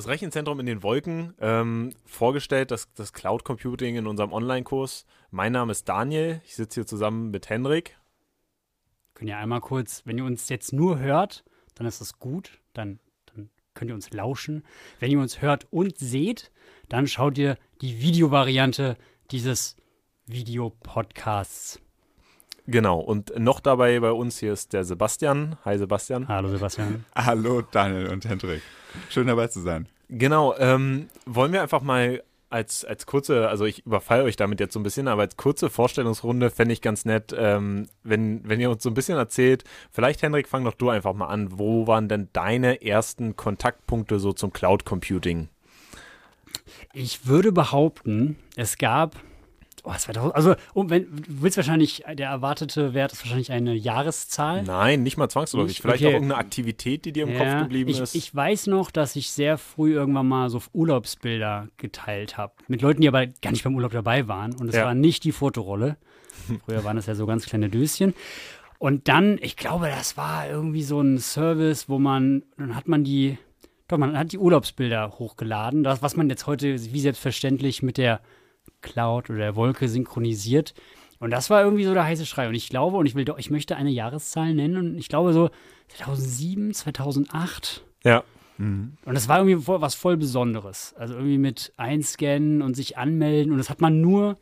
das Rechenzentrum in den Wolken ähm, vorgestellt, das, das Cloud Computing in unserem Online-Kurs. Mein Name ist Daniel, ich sitze hier zusammen mit Henrik. Können ja einmal kurz, wenn ihr uns jetzt nur hört, dann ist das gut, dann, dann könnt ihr uns lauschen. Wenn ihr uns hört und seht, dann schaut ihr die Videovariante dieses Videopodcasts. Genau, und noch dabei bei uns hier ist der Sebastian. Hi Sebastian. Hallo Sebastian. Hallo Daniel und Hendrik. Schön dabei zu sein. Genau, ähm, wollen wir einfach mal als, als kurze, also ich überfalle euch damit jetzt so ein bisschen, aber als kurze Vorstellungsrunde fände ich ganz nett, ähm, wenn, wenn ihr uns so ein bisschen erzählt, vielleicht Hendrik, fang doch du einfach mal an. Wo waren denn deine ersten Kontaktpunkte so zum Cloud Computing? Ich würde behaupten, es gab Oh, 2000, also, um, wenn, du willst wahrscheinlich, der erwartete Wert ist wahrscheinlich eine Jahreszahl. Nein, nicht mal zwangsläufig. Nicht? Vielleicht okay. auch irgendeine Aktivität, die dir im ja, Kopf geblieben ich, ist. Ich weiß noch, dass ich sehr früh irgendwann mal so Urlaubsbilder geteilt habe. Mit Leuten, die aber gar nicht beim Urlaub dabei waren. Und es ja. war nicht die Fotorolle. Früher waren das ja so ganz kleine Döschen. Und dann, ich glaube, das war irgendwie so ein Service, wo man, dann hat man die, doch, man hat die Urlaubsbilder hochgeladen. Das, was man jetzt heute wie selbstverständlich mit der Cloud oder der Wolke synchronisiert. Und das war irgendwie so der heiße Schrei. Und ich glaube, und ich will doch, ich möchte eine Jahreszahl nennen. Und ich glaube so 2007, 2008. Ja. Mhm. Und das war irgendwie was voll Besonderes. Also irgendwie mit einscannen und sich anmelden. Und das hat man nur,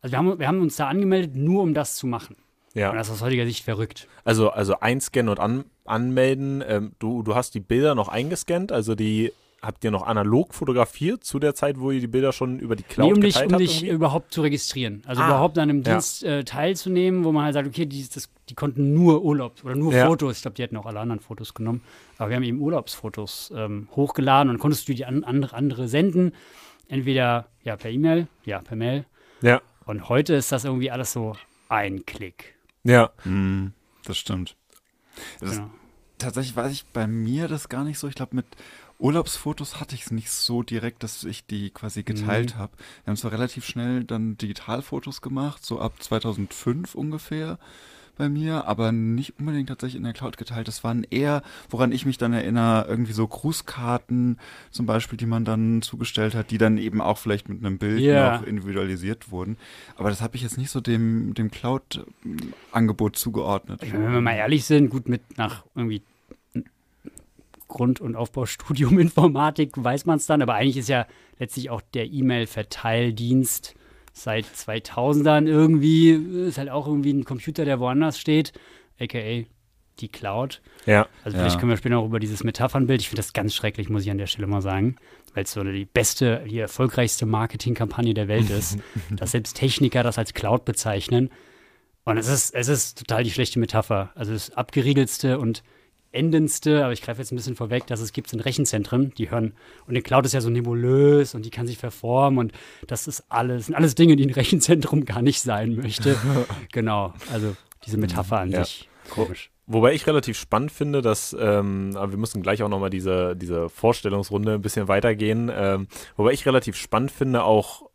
also wir haben, wir haben uns da angemeldet, nur um das zu machen. Ja. Und das ist aus heutiger Sicht verrückt. Also, also einscannen und an, anmelden. Ähm, du, du hast die Bilder noch eingescannt, also die habt ihr noch analog fotografiert zu der Zeit, wo ihr die Bilder schon über die Cloud nee, um dich, um habt? dich überhaupt zu registrieren. Also ah, überhaupt an einem ja. Dienst äh, teilzunehmen, wo man halt sagt, okay, die, das, die konnten nur Urlaubs oder nur ja. Fotos. Ich glaube, die hätten auch alle anderen Fotos genommen. Aber wir haben eben Urlaubsfotos ähm, hochgeladen und konntest du die an andere, andere senden. Entweder ja per E-Mail, ja per Mail. Ja. Und heute ist das irgendwie alles so ein Klick. Ja. Mm, das stimmt. Das genau. tatsächlich weiß ich bei mir das gar nicht so. Ich glaube, mit Urlaubsfotos hatte ich es nicht so direkt, dass ich die quasi geteilt mhm. habe. Wir haben zwar relativ schnell dann Digitalfotos gemacht, so ab 2005 ungefähr bei mir, aber nicht unbedingt tatsächlich in der Cloud geteilt. Das waren eher, woran ich mich dann erinnere, irgendwie so Grußkarten zum Beispiel, die man dann zugestellt hat, die dann eben auch vielleicht mit einem Bild yeah. noch individualisiert wurden. Aber das habe ich jetzt nicht so dem, dem Cloud-Angebot zugeordnet. Wenn wir mal ehrlich sind, gut mit nach irgendwie Grund- und Aufbaustudium Informatik weiß man es dann, aber eigentlich ist ja letztlich auch der E-Mail-Verteildienst seit 2000ern irgendwie, ist halt auch irgendwie ein Computer, der woanders steht, aka die Cloud. Ja. Also vielleicht ja. können wir später noch über dieses Metaphernbild, ich finde das ganz schrecklich, muss ich an der Stelle mal sagen, weil es so die beste, die erfolgreichste Marketingkampagne der Welt ist, dass selbst Techniker das als Cloud bezeichnen. Und es ist, es ist total die schlechte Metapher. Also das abgeriegelste und endendste, aber ich greife jetzt ein bisschen vorweg, dass es gibt sind Rechenzentren, die hören, und die Cloud ist ja so nebulös und die kann sich verformen und das ist alles, sind alles Dinge, die ein Rechenzentrum gar nicht sein möchte. genau, also diese Metapher an ja. sich, komisch. Wobei ich relativ spannend finde, dass, ähm, aber wir müssen gleich auch nochmal diese, diese Vorstellungsrunde ein bisschen weitergehen, ähm, wobei ich relativ spannend finde, auch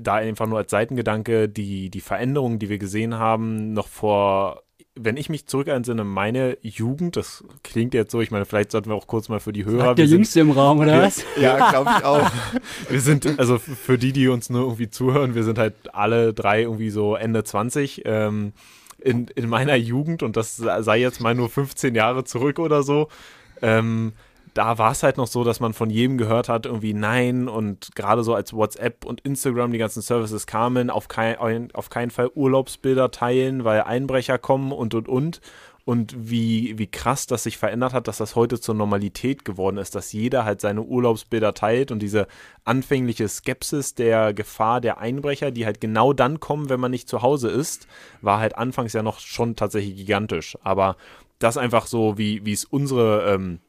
da einfach nur als Seitengedanke, die, die Veränderungen, die wir gesehen haben, noch vor wenn ich mich zurückentsinne, meine Jugend, das klingt jetzt so, ich meine, vielleicht sollten wir auch kurz mal für die Hörer. Sagt der Jüngste im Raum, oder wir, was? Ja, glaube ich auch. wir sind, also für die, die uns nur irgendwie zuhören, wir sind halt alle drei irgendwie so Ende 20. Ähm, in, in meiner Jugend, und das sei jetzt mal nur 15 Jahre zurück oder so, ähm, da war es halt noch so, dass man von jedem gehört hat, irgendwie nein und gerade so als WhatsApp und Instagram die ganzen Services kamen, auf, kein, auf keinen Fall Urlaubsbilder teilen, weil Einbrecher kommen und und und. Und wie, wie krass das sich verändert hat, dass das heute zur Normalität geworden ist, dass jeder halt seine Urlaubsbilder teilt und diese anfängliche Skepsis der Gefahr der Einbrecher, die halt genau dann kommen, wenn man nicht zu Hause ist, war halt anfangs ja noch schon tatsächlich gigantisch. Aber das einfach so, wie, es unsere ähm,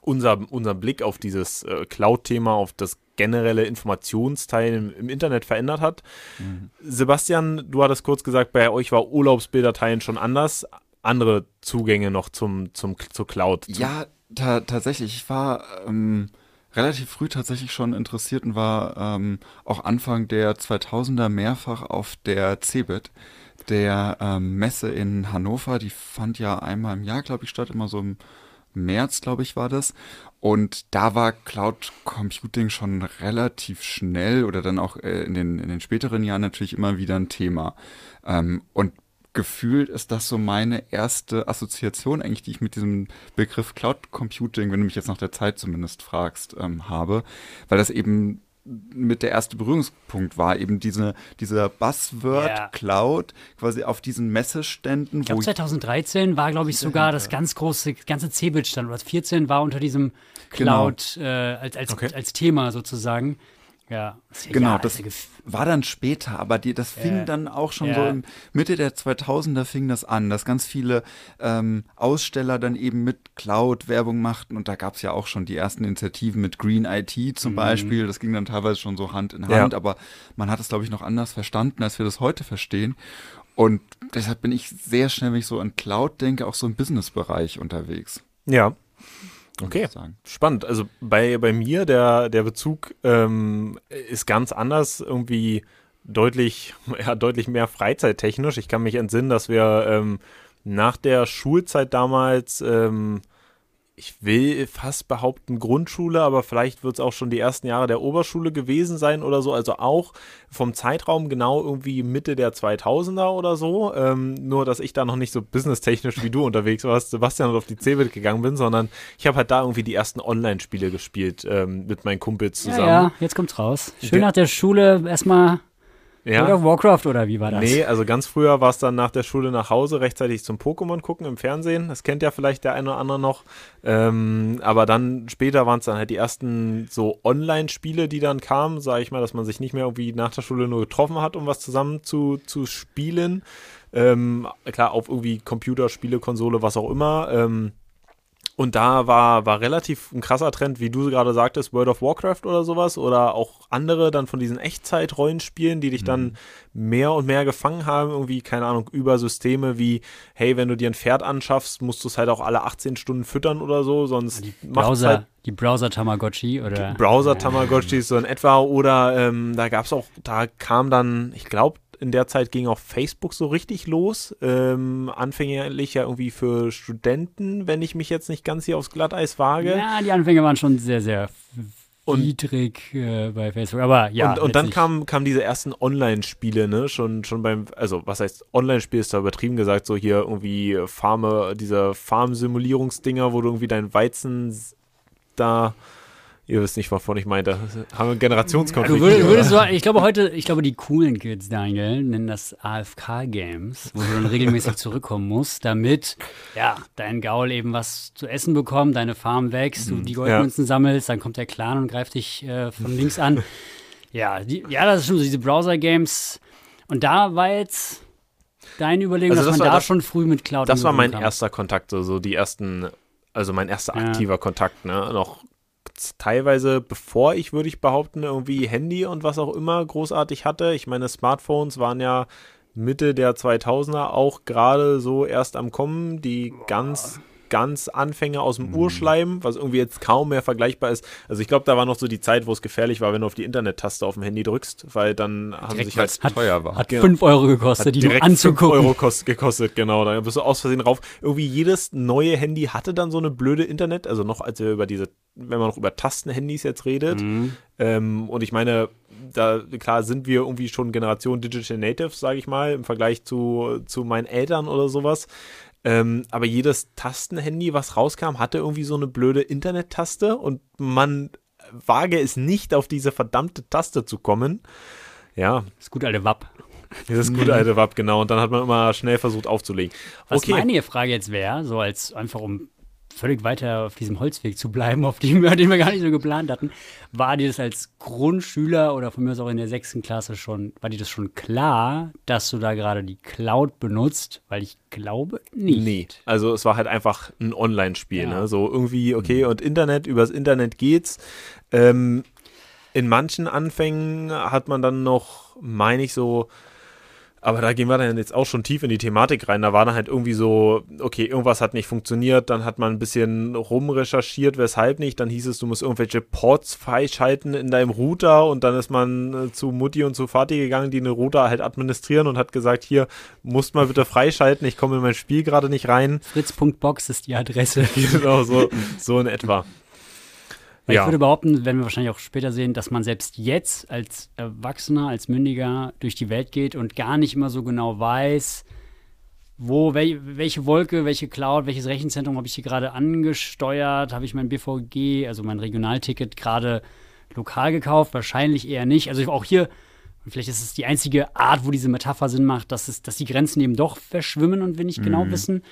unser, unser Blick auf dieses äh, Cloud-Thema, auf das generelle Informationsteil im, im Internet verändert hat. Mhm. Sebastian, du hattest kurz gesagt, bei euch war Urlaubsbilderteilen schon anders. Andere Zugänge noch zum, zum, zur Cloud. Zum ja, ta tatsächlich. Ich war ähm, relativ früh tatsächlich schon interessiert und war ähm, auch Anfang der 2000er mehrfach auf der CeBIT, der ähm, Messe in Hannover. Die fand ja einmal im Jahr, glaube ich, statt, immer so im März, glaube ich, war das. Und da war Cloud Computing schon relativ schnell oder dann auch äh, in, den, in den späteren Jahren natürlich immer wieder ein Thema. Ähm, und gefühlt ist das so meine erste Assoziation eigentlich, die ich mit diesem Begriff Cloud Computing, wenn du mich jetzt nach der Zeit zumindest fragst, ähm, habe, weil das eben mit der erste Berührungspunkt war, eben diese, dieser Buzzword yeah. Cloud quasi auf diesen Messeständen. Ich glaube 2013 war, glaube ich, sogar das ganz große, ganze Cebit stand, oder 14 war unter diesem genau. Cloud genau. äh, als, als, okay. als Thema sozusagen. Ja, genau, ja, das war dann später, aber die, das fing ja. dann auch schon ja. so im Mitte der 2000er fing das an, dass ganz viele ähm, Aussteller dann eben mit Cloud Werbung machten und da gab es ja auch schon die ersten Initiativen mit Green IT zum mhm. Beispiel, das ging dann teilweise schon so Hand in Hand, aber man hat es glaube ich noch anders verstanden, als wir das heute verstehen und deshalb bin ich sehr schnell, wenn ich so an Cloud denke, auch so im Business-Bereich unterwegs. Ja, Okay, spannend. Also bei, bei mir, der, der Bezug ähm, ist ganz anders, irgendwie deutlich, ja, deutlich mehr freizeittechnisch. Ich kann mich entsinnen, dass wir ähm, nach der Schulzeit damals ähm, ich will fast behaupten Grundschule, aber vielleicht wird es auch schon die ersten Jahre der Oberschule gewesen sein oder so. Also auch vom Zeitraum genau irgendwie Mitte der 2000er oder so. Ähm, nur, dass ich da noch nicht so businesstechnisch wie du unterwegs warst, Sebastian, und auf die Cebit gegangen bin, sondern ich habe halt da irgendwie die ersten Online-Spiele gespielt ähm, mit meinen Kumpels zusammen. Ja, ja, jetzt kommt's raus. Schön nach der Schule erstmal ja. Oder Warcraft oder wie war das? Nee, also ganz früher war es dann nach der Schule nach Hause rechtzeitig zum Pokémon gucken im Fernsehen. Das kennt ja vielleicht der eine oder andere noch. Ähm, aber dann später waren es dann halt die ersten so Online-Spiele, die dann kamen, sage ich mal, dass man sich nicht mehr irgendwie nach der Schule nur getroffen hat, um was zusammen zu, zu spielen. Ähm, klar, auf irgendwie Computerspiele, Konsole, was auch immer. Ähm, und da war, war relativ ein krasser Trend, wie du gerade sagtest, World of Warcraft oder sowas oder auch andere dann von diesen Echtzeit-Rollenspielen, die dich dann mhm. mehr und mehr gefangen haben, irgendwie, keine Ahnung, über Systeme wie, hey, wenn du dir ein Pferd anschaffst, musst du es halt auch alle 18 Stunden füttern oder so, sonst die Browser, halt die Browser-Tamagotchi oder? Browser-Tamagotchi so in etwa oder ähm, da gab es auch, da kam dann, ich glaube, in der Zeit ging auch Facebook so richtig los. Ähm, anfänglich ja irgendwie für Studenten, wenn ich mich jetzt nicht ganz hier aufs Glatteis wage. Ja, die Anfänge waren schon sehr, sehr niedrig äh, bei Facebook. Aber ja. Und, und dann kamen kam diese ersten Online-Spiele, ne? Schon, schon beim, also was heißt Online-Spiel ist da übertrieben gesagt, so hier irgendwie Farme, diese Farm-Simulierungsdinger, wo du irgendwie dein Weizen da Ihr wisst nicht, wovon ich meinte. Haben wir einen Generationskonflikt. Du würdest, würdest ich glaube heute, ich glaube die coolen Kids, Daniel, nennen das AFK-Games, wo du dann regelmäßig zurückkommen musst, damit ja, dein Gaul eben was zu essen bekommt, deine Farm wächst, du mhm. die Goldmünzen ja. sammelst, dann kommt der Clan und greift dich äh, von links an. Ja, die, ja, das ist schon so diese Browser-Games. Und da war jetzt deine Überlegung, also das dass man da das, schon früh mit Cloud Das war mein kam. erster Kontakt, so, so die ersten also mein erster aktiver ja. Kontakt, ne? Noch teilweise, bevor ich, würde ich behaupten, irgendwie Handy und was auch immer großartig hatte. Ich meine, Smartphones waren ja Mitte der 2000er auch gerade so erst am Kommen. Die ganz ganz Anfänge aus dem mhm. Urschleim, was irgendwie jetzt kaum mehr vergleichbar ist. Also ich glaube, da war noch so die Zeit, wo es gefährlich war, wenn du auf die Internet-Taste auf dem Handy drückst, weil dann haben direkt, sich halt hat, teuer war. Hat 5 genau. Euro gekostet, hat die direkt anzugucken. 5 Euro kost, gekostet, genau. Da bist du aus Versehen rauf. Irgendwie jedes neue Handy hatte dann so eine blöde Internet, also noch als wir über diese, wenn man noch über Tastenhandys jetzt redet. Mhm. Ähm, und ich meine, da klar sind wir irgendwie schon Generation Digital Native, sage ich mal, im Vergleich zu, zu meinen Eltern oder sowas. Ähm, aber jedes Tastenhandy, was rauskam, hatte irgendwie so eine blöde Internet-Taste und man wage es nicht, auf diese verdammte Taste zu kommen. Ja. Das gute alte WAP. Das gute alte WAP, genau. Und dann hat man immer schnell versucht aufzulegen. Was okay. meine Frage jetzt wäre, so als einfach um völlig weiter auf diesem Holzweg zu bleiben, auf dem wir, den wir gar nicht so geplant hatten. War dir das als Grundschüler oder von mir aus auch in der sechsten Klasse schon, war dir das schon klar, dass du da gerade die Cloud benutzt? Weil ich glaube nicht. Nee, also es war halt einfach ein Online-Spiel, ja. ne? So irgendwie, okay, und Internet, übers Internet geht's. Ähm, in manchen Anfängen hat man dann noch, meine ich so, Aber da gehen wir dann jetzt auch schon tief in die Thematik rein. Da war dann halt irgendwie so, okay, irgendwas hat nicht funktioniert, dann hat man ein bisschen rumrecherchiert, weshalb nicht. Dann hieß es, du musst irgendwelche Ports freischalten in deinem Router und dann ist man äh, zu Mutti und zu Vati gegangen, die eine Router halt administrieren und hat gesagt, hier, musst mal bitte freischalten, ich komme in mein Spiel gerade nicht rein. Fritz.box ist die Adresse. genau, so, so in etwa. Weil ja. ich würde behaupten, werden wir wahrscheinlich auch später sehen, dass man selbst jetzt als Erwachsener, als Mündiger durch die Welt geht und gar nicht immer so genau weiß, wo, wel, welche Wolke, welche Cloud, welches Rechenzentrum habe ich hier gerade angesteuert, habe ich mein BVG, also mein Regionalticket gerade lokal gekauft? Wahrscheinlich eher nicht. Also auch hier, vielleicht ist es die einzige Art, wo diese Metapher Sinn macht, dass, es, dass die Grenzen eben doch verschwimmen und wir nicht genau mhm. genau wissen.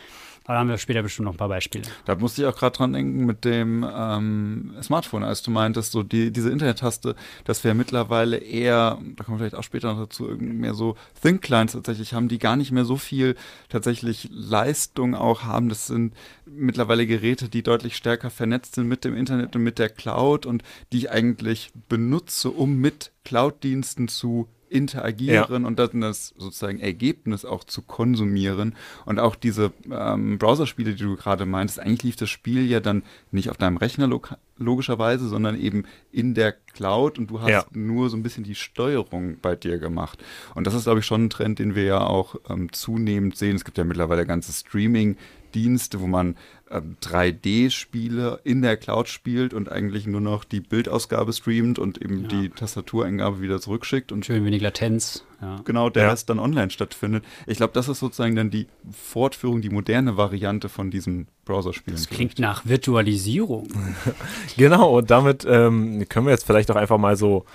Aber da haben wir später bestimmt noch ein paar Beispiele. Da musste ich auch gerade dran denken mit dem ähm, Smartphone, als du meintest, so die, diese Internet-Taste, dass wir mittlerweile eher, da kommen wir vielleicht auch später noch dazu, mehr so Think-Clients tatsächlich haben, die gar nicht mehr so viel tatsächlich Leistung auch haben. Das sind mittlerweile Geräte, die deutlich stärker vernetzt sind mit dem Internet und mit der Cloud und die ich eigentlich benutze, um mit Cloud-Diensten zu interagieren ja. und dann das sozusagen Ergebnis auch zu konsumieren. Und auch diese ähm, Browserspiele, die du gerade meintest, eigentlich lief das Spiel ja dann nicht auf deinem Rechner log logischerweise, sondern eben in der Cloud und du hast ja. nur so ein bisschen die Steuerung bei dir gemacht. Und das ist, glaube ich, schon ein Trend, den wir ja auch ähm, zunehmend sehen. Es gibt ja mittlerweile ganze Streaming- Dienste, wo man äh, 3D-Spiele in der Cloud spielt und eigentlich nur noch die Bildausgabe streamt und eben ja. die Tastatureingabe wieder zurückschickt. Und Schön wenig Latenz. Ja. Genau, der ja. Rest dann online stattfindet. Ich glaube, das ist sozusagen dann die Fortführung, die moderne Variante von diesem Browserspiel. Das klingt nach Virtualisierung. genau, und damit ähm, können wir jetzt vielleicht auch einfach mal so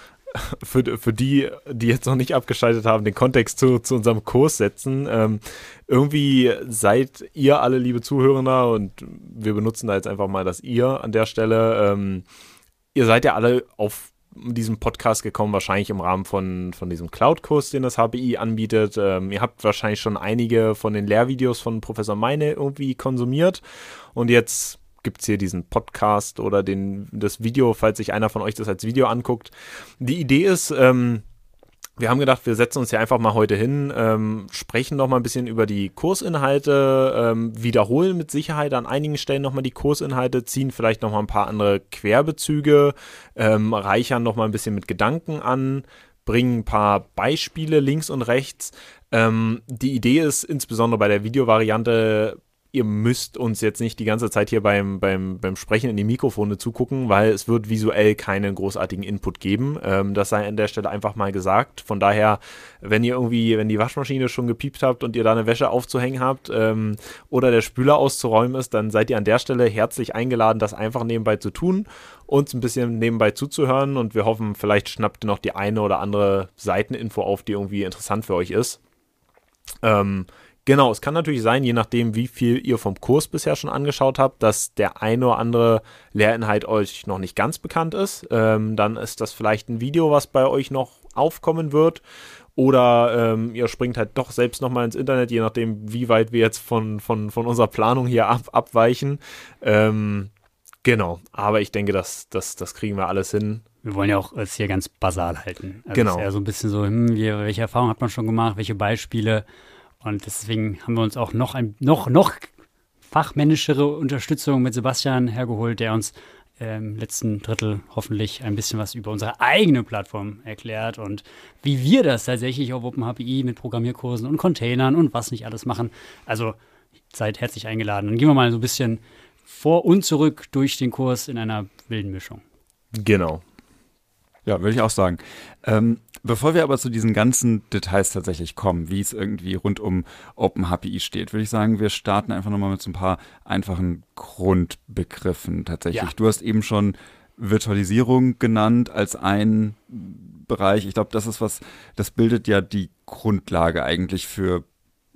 für, für die, die jetzt noch nicht abgeschaltet haben, den Kontext zu, zu unserem Kurs setzen. Ähm, irgendwie seid ihr alle, liebe Zuhörer, und wir benutzen da jetzt einfach mal das ihr an der Stelle. Ähm, ihr seid ja alle auf diesem Podcast gekommen, wahrscheinlich im Rahmen von, von diesem Cloud-Kurs, den das HPI anbietet. Ähm, ihr habt wahrscheinlich schon einige von den Lehrvideos von Professor Meine irgendwie konsumiert. Und jetzt gibt es hier diesen Podcast oder den, das Video, falls sich einer von euch das als Video anguckt. Die Idee ist, ähm, wir haben gedacht, wir setzen uns hier einfach mal heute hin, ähm, sprechen noch mal ein bisschen über die Kursinhalte, ähm, wiederholen mit Sicherheit an einigen Stellen noch mal die Kursinhalte, ziehen vielleicht noch mal ein paar andere Querbezüge, ähm, reichern noch mal ein bisschen mit Gedanken an, bringen ein paar Beispiele links und rechts. Ähm, die Idee ist insbesondere bei der Videovariante ihr müsst uns jetzt nicht die ganze Zeit hier beim, beim, beim Sprechen in die Mikrofone zugucken, weil es wird visuell keinen großartigen Input geben. Ähm, das sei an der Stelle einfach mal gesagt. Von daher, wenn ihr irgendwie, wenn die Waschmaschine schon gepiept habt und ihr da eine Wäsche aufzuhängen habt ähm, oder der Spüler auszuräumen ist, dann seid ihr an der Stelle herzlich eingeladen, das einfach nebenbei zu tun, uns ein bisschen nebenbei zuzuhören und wir hoffen, vielleicht schnappt ihr noch die eine oder andere Seiteninfo auf, die irgendwie interessant für euch ist. Ähm, Genau, es kann natürlich sein, je nachdem, wie viel ihr vom Kurs bisher schon angeschaut habt, dass der eine oder andere Lehrinhalt euch noch nicht ganz bekannt ist. Ähm, dann ist das vielleicht ein Video, was bei euch noch aufkommen wird. Oder ähm, ihr springt halt doch selbst nochmal ins Internet, je nachdem, wie weit wir jetzt von, von, von unserer Planung hier ab, abweichen. Ähm, genau, aber ich denke, das, das, das kriegen wir alles hin. Wir wollen ja auch es hier ganz basal halten. Also genau. Ist ja so ein bisschen so, hm, welche Erfahrungen hat man schon gemacht, welche Beispiele und deswegen haben wir uns auch noch ein noch, noch fachmännischere Unterstützung mit Sebastian hergeholt, der uns im letzten Drittel hoffentlich ein bisschen was über unsere eigene Plattform erklärt und wie wir das tatsächlich auf OpenHPI mit Programmierkursen und Containern und was nicht alles machen. Also seid herzlich eingeladen. Dann gehen wir mal so ein bisschen vor und zurück durch den Kurs in einer wilden Mischung. Genau. Ja, würde ich auch sagen. Ähm, bevor wir aber zu diesen ganzen Details tatsächlich kommen, wie es irgendwie rund um OpenHPI steht, würde ich sagen, wir starten einfach nochmal mit so ein paar einfachen Grundbegriffen tatsächlich. Ja. Du hast eben schon Virtualisierung genannt als ein Bereich. Ich glaube, das ist was, das bildet ja die Grundlage eigentlich für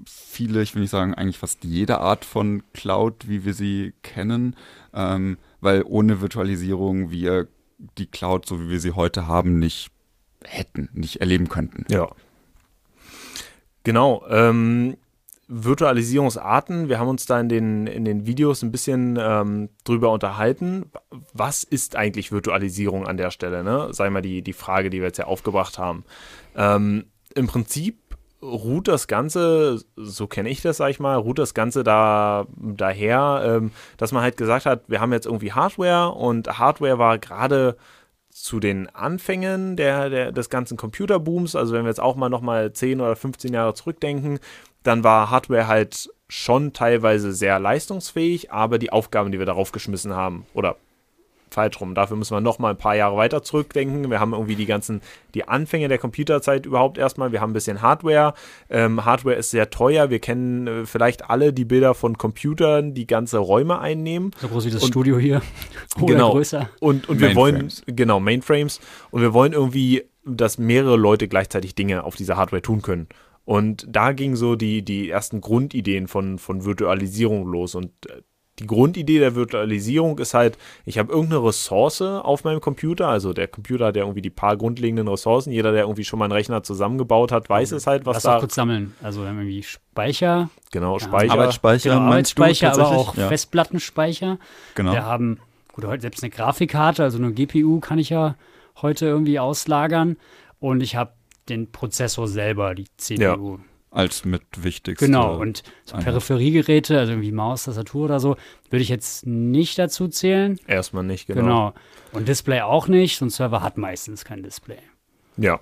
viele, ich will nicht sagen, eigentlich fast jede Art von Cloud, wie wir sie kennen, ähm, weil ohne Virtualisierung wir die Cloud, so wie wir sie heute haben, nicht hätten, nicht erleben könnten. Ja. Genau. Ähm, Virtualisierungsarten, wir haben uns da in den, in den Videos ein bisschen ähm, drüber unterhalten. Was ist eigentlich Virtualisierung an der Stelle? Ne? Sei mal die, die Frage, die wir jetzt ja aufgebracht haben. Ähm, Im Prinzip ruht das Ganze, so kenne ich das, sag ich mal, ruht das Ganze da daher, ähm, dass man halt gesagt hat, wir haben jetzt irgendwie Hardware und Hardware war gerade zu den Anfängen der, der, des ganzen Computerbooms, also wenn wir jetzt auch mal nochmal 10 oder 15 Jahre zurückdenken, dann war Hardware halt schon teilweise sehr leistungsfähig, aber die Aufgaben, die wir darauf geschmissen haben, oder falsch rum. Dafür müssen wir noch mal ein paar Jahre weiter zurückdenken. Wir haben irgendwie die ganzen, die Anfänge der Computerzeit überhaupt erstmal. Wir haben ein bisschen Hardware. Ähm, Hardware ist sehr teuer. Wir kennen äh, vielleicht alle die Bilder von Computern, die ganze Räume einnehmen. So groß wie das und, Studio hier. Oder genau. größer. Und, und wir wollen, genau, Mainframes. Und wir wollen irgendwie, dass mehrere Leute gleichzeitig Dinge auf dieser Hardware tun können. Und da gingen so die, die ersten Grundideen von, von Virtualisierung los. Und äh, die Grundidee der Virtualisierung ist halt, ich habe irgendeine Ressource auf meinem Computer, also der Computer hat ja irgendwie die paar grundlegenden Ressourcen. Jeder, der irgendwie schon mal einen Rechner zusammengebaut hat, weiß es halt, was Lass da. Auch kurz sammeln. Also irgendwie Speicher. Genau, Speicher. Arbeitsspeicher, genau, Arbeitsspeicher, aber auch ja. Festplattenspeicher. Genau. Wir haben, gut, heute selbst eine Grafikkarte, also eine GPU kann ich ja heute irgendwie auslagern. Und ich habe den Prozessor selber, die CPU. Ja als mit wichtigste. Genau, und so Peripheriegeräte, also irgendwie Maus, Tastatur oder so, würde ich jetzt nicht dazu zählen. Erstmal nicht, genau. Genau. Und Display auch nicht, so ein Server hat meistens kein Display. Ja.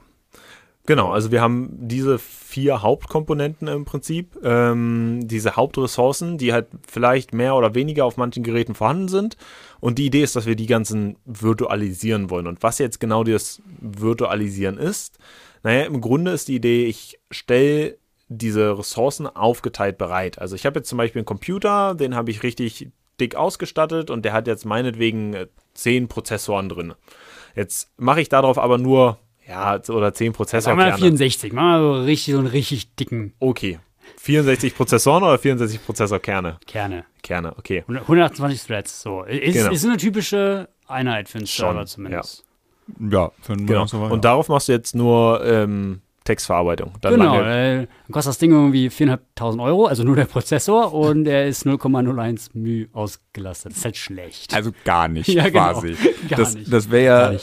Genau, also wir haben diese vier Hauptkomponenten im Prinzip, ähm, diese Hauptressourcen, die halt vielleicht mehr oder weniger auf manchen Geräten vorhanden sind. Und die Idee ist, dass wir die ganzen virtualisieren wollen. Und was jetzt genau das Virtualisieren ist, naja, im Grunde ist die Idee, ich stelle diese Ressourcen aufgeteilt bereit. Also ich habe jetzt zum Beispiel einen Computer, den habe ich richtig dick ausgestattet und der hat jetzt meinetwegen äh, zehn Prozessoren drin. Jetzt mache ich darauf aber nur, ja, oder zehn Prozessoren. Machen wir 64, machen wir so richtig, so einen richtig dicken. Okay. 64 Prozessoren oder 64 Prozessorkerne? Kerne. Kerne, okay. 128 Threads, so. Ist, genau. ist eine typische Einheit für einen Server zumindest. Ja, ja für einen genau. Server, Und darauf machst du jetzt nur ähm, Textverarbeitung. Dann genau, äh, dann kostet das Ding irgendwie 4.500 Euro, also nur der Prozessor und er ist 0,01 μ ausgelastet. Das ist halt schlecht. Also gar nicht ja, genau. quasi. Gar das, nicht. das wäre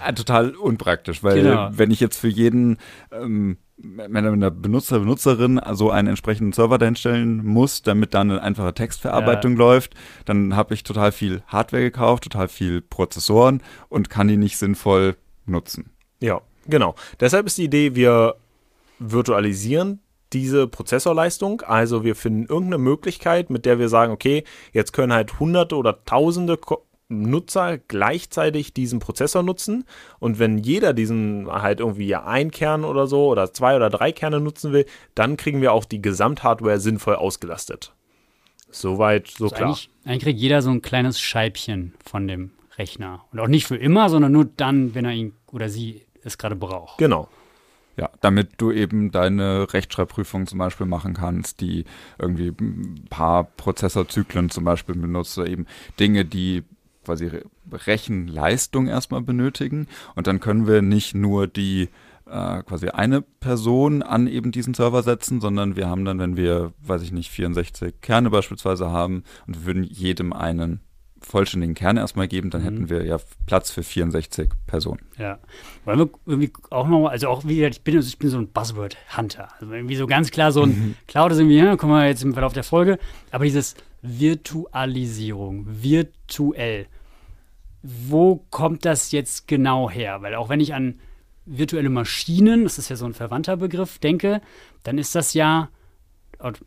ja total unpraktisch, weil genau. wenn ich jetzt für jeden ähm, wenn der Benutzer, Benutzerin also einen entsprechenden Server dahinstellen muss, damit dann eine einfache Textverarbeitung ja. läuft, dann habe ich total viel Hardware gekauft, total viel Prozessoren und kann die nicht sinnvoll nutzen. Ja, Genau. Deshalb ist die Idee, wir virtualisieren diese Prozessorleistung. Also wir finden irgendeine Möglichkeit, mit der wir sagen, okay, jetzt können halt hunderte oder tausende Nutzer gleichzeitig diesen Prozessor nutzen. Und wenn jeder diesen halt irgendwie ein Kern oder so oder zwei oder drei Kerne nutzen will, dann kriegen wir auch die Gesamthardware sinnvoll ausgelastet. Soweit, so also klar. Eigentlich, eigentlich kriegt jeder so ein kleines Scheibchen von dem Rechner. Und auch nicht für immer, sondern nur dann, wenn er ihn oder sie es gerade braucht. Genau. Ja, damit du eben deine Rechtschreibprüfung zum Beispiel machen kannst, die irgendwie ein paar Prozessorzyklen zum Beispiel benutzt, oder eben Dinge, die quasi Rechenleistung erstmal benötigen. Und dann können wir nicht nur die äh, quasi eine Person an eben diesen Server setzen, sondern wir haben dann, wenn wir, weiß ich nicht, 64 Kerne beispielsweise haben und wir würden jedem einen vollständigen Kern erstmal geben, dann mhm. hätten wir ja Platz für 64 Personen. Ja. Wollen wir irgendwie auch nochmal, also auch wie ich bin, ich bin so ein Buzzword-Hunter. Also irgendwie so ganz klar so ein mhm. Cloud ist irgendwie, ja, kommen wir jetzt im Verlauf der Folge, aber dieses Virtualisierung, virtuell, wo kommt das jetzt genau her? Weil auch wenn ich an virtuelle Maschinen, das ist ja so ein verwandter Begriff, denke, dann ist das ja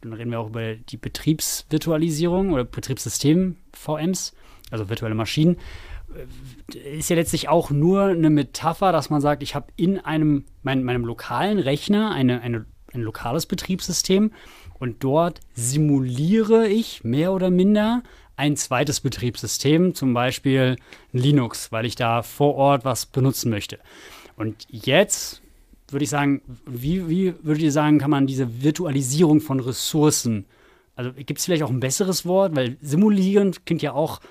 dann reden wir auch über die Betriebsvirtualisierung oder Betriebssystem-VMs also virtuelle Maschinen, äh, ist ja letztlich auch nur eine Metapher, dass man sagt, ich habe in einem, mein, meinem lokalen Rechner eine, eine, ein lokales Betriebssystem und dort simuliere ich mehr oder minder ein zweites Betriebssystem, zum Beispiel Linux, weil ich da vor Ort was benutzen möchte. Und jetzt würde ich sagen, wie, wie würdet ihr sagen, kann man diese Virtualisierung von Ressourcen, also gibt es vielleicht auch ein besseres Wort, weil simulieren klingt ja auch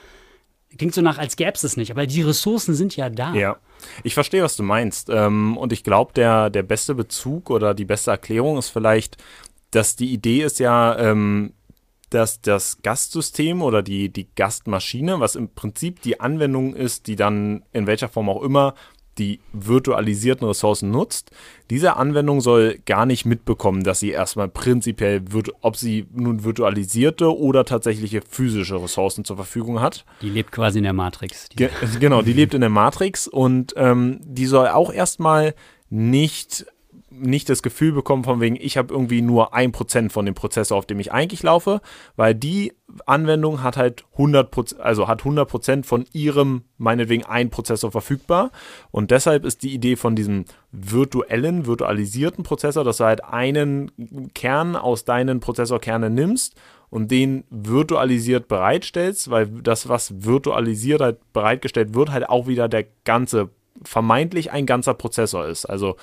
klingt so nach, als gäbe es es nicht, aber die Ressourcen sind ja da. Ja, ich verstehe, was du meinst. Ähm, und ich glaube, der, der beste Bezug oder die beste Erklärung ist vielleicht, dass die Idee ist ja, ähm, dass das Gastsystem oder die, die Gastmaschine, was im Prinzip die Anwendung ist, die dann in welcher Form auch immer die virtualisierten Ressourcen nutzt, diese Anwendung soll gar nicht mitbekommen, dass sie erstmal prinzipiell, ob sie nun virtualisierte oder tatsächliche physische Ressourcen zur Verfügung hat. Die lebt quasi in der Matrix. Ge genau, die lebt in der Matrix und ähm, die soll auch erstmal nicht nicht das Gefühl bekommen von wegen, ich habe irgendwie nur ein Prozent von dem Prozessor, auf dem ich eigentlich laufe, weil die Anwendung hat halt 100 also hat 100 Prozent von ihrem, meinetwegen, ein Prozessor verfügbar und deshalb ist die Idee von diesem virtuellen, virtualisierten Prozessor, dass du halt einen Kern aus deinen Prozessorkernen nimmst und den virtualisiert bereitstellst, weil das, was virtualisiert halt bereitgestellt wird, halt auch wieder der ganze, vermeintlich ein ganzer Prozessor ist. Also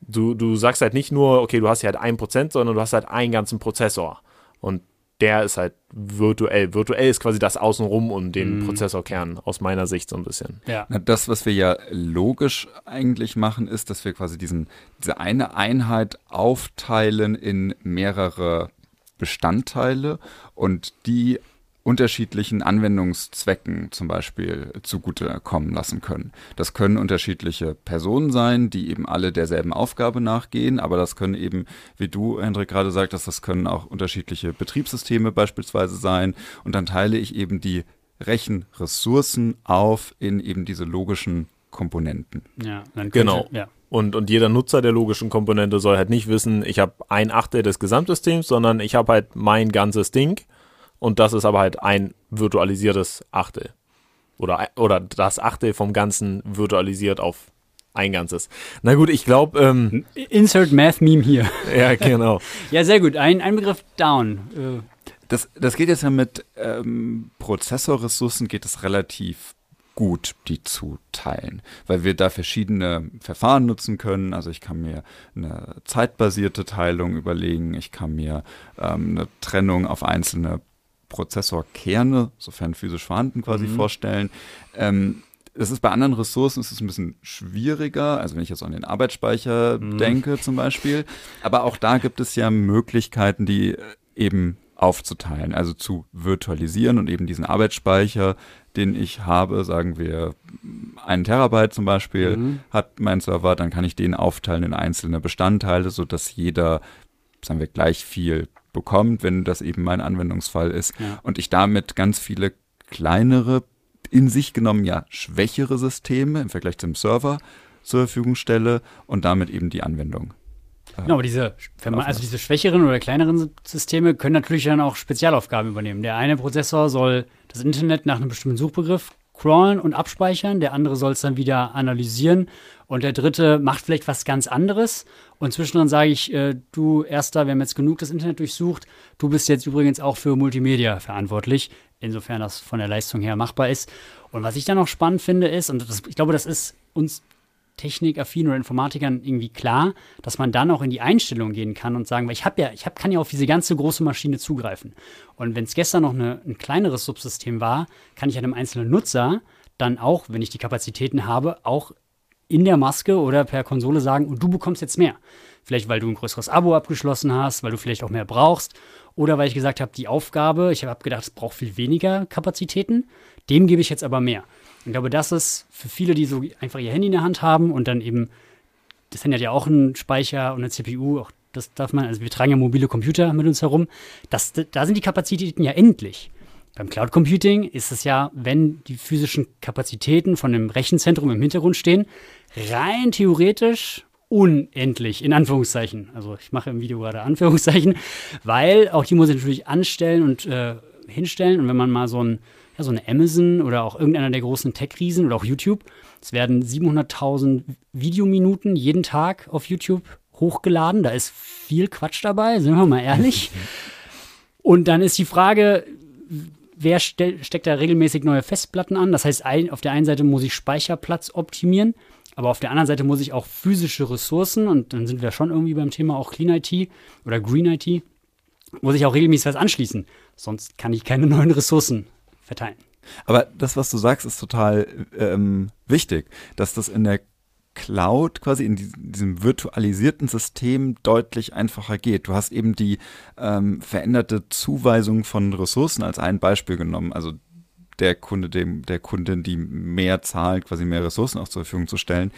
du, du sagst halt nicht nur, okay, du hast hier halt ein Prozent, sondern du hast halt einen ganzen Prozessor. Und der ist halt virtuell. Virtuell ist quasi das Außenrum und den mm. Prozessorkern aus meiner Sicht so ein bisschen. Ja. Na, das, was wir ja logisch eigentlich machen, ist, dass wir quasi diesen, diese eine Einheit aufteilen in mehrere Bestandteile und die unterschiedlichen Anwendungszwecken zum Beispiel zugute kommen lassen können. Das können unterschiedliche Personen sein, die eben alle derselben Aufgabe nachgehen, aber das können eben, wie du, Hendrik, gerade sagtest, das können auch unterschiedliche Betriebssysteme beispielsweise sein. Und dann teile ich eben die Rechenressourcen auf in eben diese logischen Komponenten. Ja, dann könnte, genau. Ja. Und, und jeder Nutzer der logischen Komponente soll halt nicht wissen, ich habe ein Achtel des Gesamtsystems, sondern ich habe halt mein ganzes Ding und das ist aber halt ein virtualisiertes Achtel. Oder, oder das Achtel vom Ganzen virtualisiert auf ein Ganzes. Na gut, ich glaube. Ähm, Insert Math Meme hier. ja, genau. ja, sehr gut. Ein, ein Begriff down. Äh. Das, das geht jetzt ja mit ähm, Prozessorressourcen geht es relativ gut, die zu teilen, weil wir da verschiedene Verfahren nutzen können. Also ich kann mir eine zeitbasierte Teilung überlegen, ich kann mir ähm, eine Trennung auf einzelne Prozessorkerne, sofern physisch vorhanden, quasi mhm. vorstellen. Ähm, das ist bei anderen Ressourcen ist es ein bisschen schwieriger, also wenn ich jetzt an den Arbeitsspeicher mhm. denke zum Beispiel. Aber auch da gibt es ja Möglichkeiten, die eben aufzuteilen, also zu virtualisieren und eben diesen Arbeitsspeicher, den ich habe, sagen wir einen Terabyte zum Beispiel, mhm. hat mein Server, dann kann ich den aufteilen in einzelne Bestandteile, sodass jeder, sagen wir, gleich viel bekommt, wenn das eben mein Anwendungsfall ist. Ja. Und ich damit ganz viele kleinere, in sich genommen ja schwächere Systeme im Vergleich zum Server zur Verfügung stelle und damit eben die Anwendung. Äh, genau, aber diese, also diese schwächeren oder kleineren Systeme können natürlich dann auch Spezialaufgaben übernehmen. Der eine Prozessor soll das Internet nach einem bestimmten Suchbegriff crawlen und abspeichern, der andere soll es dann wieder analysieren und der dritte macht vielleicht was ganz anderes. Und zwischendrin sage ich, äh, du Erster, wir haben jetzt genug das Internet durchsucht, du bist jetzt übrigens auch für Multimedia verantwortlich, insofern das von der Leistung her machbar ist. Und was ich dann noch spannend finde ist, und das, ich glaube, das ist uns technikaffinen oder Informatikern irgendwie klar, dass man dann auch in die Einstellung gehen kann und sagen, weil ich habe ja, ich hab, kann ja auf diese ganze große Maschine zugreifen. Und wenn es gestern noch eine, ein kleineres Subsystem war, kann ich einem einzelnen Nutzer dann auch, wenn ich die Kapazitäten habe, auch in der Maske oder per Konsole sagen, und du bekommst jetzt mehr. Vielleicht, weil du ein größeres Abo abgeschlossen hast, weil du vielleicht auch mehr brauchst. Oder weil ich gesagt habe, die Aufgabe, ich habe gedacht, es braucht viel weniger Kapazitäten, dem gebe ich jetzt aber mehr. Ich glaube, das ist für viele, die so einfach ihr Handy in der Hand haben und dann eben, das Handy hat ja auch einen Speicher und eine CPU, auch das darf man, also wir tragen ja mobile Computer mit uns herum, das, da sind die Kapazitäten ja endlich. Beim Cloud Computing ist es ja, wenn die physischen Kapazitäten von einem Rechenzentrum im Hintergrund stehen, rein theoretisch unendlich, in Anführungszeichen. Also ich mache im Video gerade Anführungszeichen, weil auch die muss ich natürlich anstellen und äh, hinstellen. Und wenn man mal so ein ja, so eine Amazon oder auch irgendeiner der großen Tech-Riesen oder auch YouTube. Es werden 700.000 Videominuten jeden Tag auf YouTube hochgeladen. Da ist viel Quatsch dabei, sind wir mal ehrlich. Und dann ist die Frage, wer ste steckt da regelmäßig neue Festplatten an? Das heißt, ein, auf der einen Seite muss ich Speicherplatz optimieren, aber auf der anderen Seite muss ich auch physische Ressourcen, und dann sind wir schon irgendwie beim Thema auch Clean IT oder Green IT, muss ich auch regelmäßig was anschließen. Sonst kann ich keine neuen Ressourcen verteilen. Aber das, was du sagst, ist total ähm, wichtig, dass das in der Cloud quasi in diesem virtualisierten System deutlich einfacher geht. Du hast eben die ähm, veränderte Zuweisung von Ressourcen als ein Beispiel genommen. Also der Kunde, dem, der Kundin, die mehr zahlt, quasi mehr Ressourcen auch zur Verfügung zu stellen.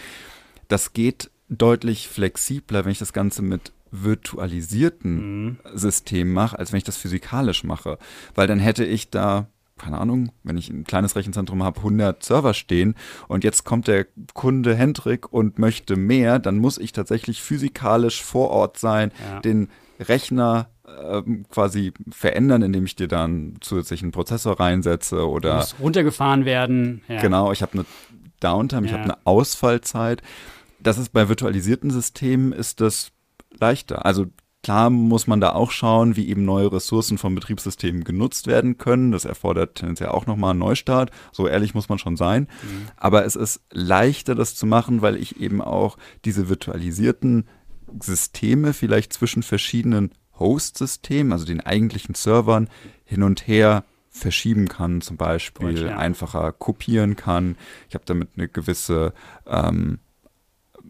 Das geht deutlich flexibler, wenn ich das Ganze mit virtualisierten mhm. Systemen mache, als wenn ich das physikalisch mache. Weil dann hätte ich da keine Ahnung, wenn ich ein kleines Rechenzentrum habe, 100 Server stehen und jetzt kommt der Kunde Hendrik und möchte mehr, dann muss ich tatsächlich physikalisch vor Ort sein, ja. den Rechner ähm, quasi verändern, indem ich dir dann zusätzlichen Prozessor reinsetze oder muss runtergefahren werden. Ja. Genau, ich habe eine Downtime, ich habe eine Ausfallzeit. Das ist bei virtualisierten Systemen ist das leichter. Also Klar muss man da auch schauen, wie eben neue Ressourcen vom Betriebssystem genutzt werden können. Das erfordert tendenziell auch nochmal einen Neustart. So ehrlich muss man schon sein. Mhm. Aber es ist leichter, das zu machen, weil ich eben auch diese virtualisierten Systeme vielleicht zwischen verschiedenen Host-Systemen, also den eigentlichen Servern, hin und her verschieben kann, zum Beispiel Gut, ja. einfacher kopieren kann. Ich habe damit eine gewisse ähm,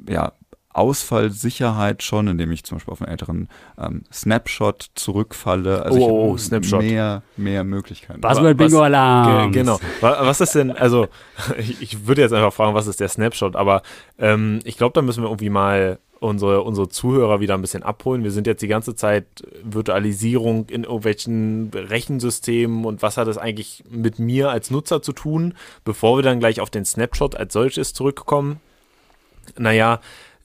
ja, Ausfallsicherheit schon, indem ich zum Beispiel auf einen älteren ähm, Snapshot zurückfalle. Also oh, oh Snapshot. Mehr, mehr Möglichkeiten. Buzzword Bingo Alarm. Genau. Was ist denn, also ich, ich, würde jetzt einfach fragen, was ist der Snapshot, aber ähm, ich glaube, da müssen wir irgendwie mal unsere, unsere Zuhörer wieder ein bisschen abholen. Wir sind jetzt die ganze Zeit Virtualisierung in irgendwelchen Rechensystemen und was hat das eigentlich mit mir als Nutzer zu tun, bevor wir dann gleich auf den Snapshot als solches zurückkommen. Naja,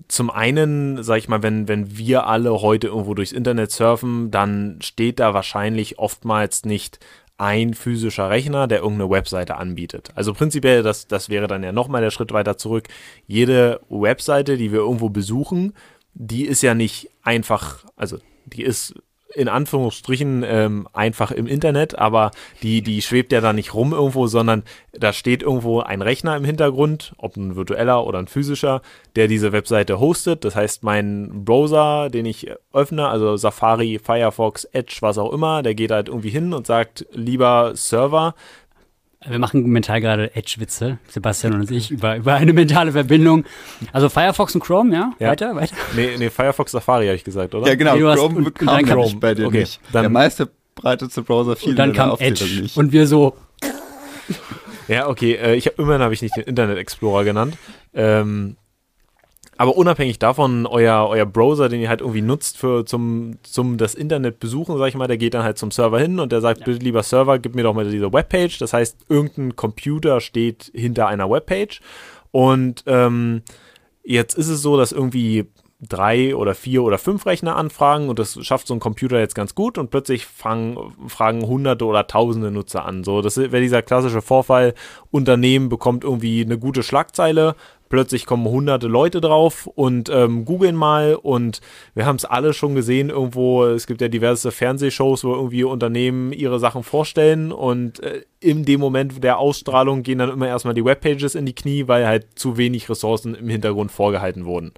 zum einen, sag ich mal, wenn, wenn wir alle heute irgendwo durchs Internet surfen, dann steht da wahrscheinlich oftmals nicht ein physischer Rechner, der irgendeine Webseite anbietet. Also prinzipiell, das, das wäre dann ja nochmal der Schritt weiter zurück. Jede Webseite, die wir irgendwo besuchen, die ist ja nicht einfach, also die ist in Anführungsstrichen ähm, einfach im Internet, aber die, die schwebt ja da nicht rum irgendwo, sondern da steht irgendwo ein Rechner im Hintergrund, ob ein virtueller oder ein physischer, der diese Webseite hostet. Das heißt, mein Browser, den ich öffne, also Safari, Firefox, Edge, was auch immer, der geht halt irgendwie hin und sagt, lieber Server, wir machen mental gerade Edge-Witze, Sebastian und ich, über, über eine mentale Verbindung. Also Firefox und Chrome, ja? ja. Weiter, weiter? Nee, nee, Firefox Safari habe ich gesagt, oder? Ja, genau. Nee, Chrome und, und dann Chrome. bei dir okay, nicht. Dann, Der meiste breiteste Browser viel Und dann kam Edge und wir so. Ja, okay, äh, ich hab, immerhin habe ich nicht den Internet Explorer genannt. Ähm, aber unabhängig davon, euer, euer Browser, den ihr halt irgendwie nutzt für zum, zum das Internet besuchen, sag ich mal, der geht dann halt zum Server hin und der sagt, ja. bitte lieber Server, gib mir doch mal diese Webpage. Das heißt, irgendein Computer steht hinter einer Webpage. Und ähm, jetzt ist es so, dass irgendwie drei oder vier oder fünf Rechner anfragen und das schafft so ein Computer jetzt ganz gut und plötzlich fangen, fragen hunderte oder tausende Nutzer an. So, das wäre dieser klassische Vorfall, Unternehmen bekommt irgendwie eine gute Schlagzeile, plötzlich kommen hunderte Leute drauf und ähm, googeln mal und wir haben es alle schon gesehen irgendwo, es gibt ja diverse Fernsehshows, wo irgendwie Unternehmen ihre Sachen vorstellen und äh, in dem Moment der Ausstrahlung gehen dann immer erstmal die Webpages in die Knie, weil halt zu wenig Ressourcen im Hintergrund vorgehalten wurden.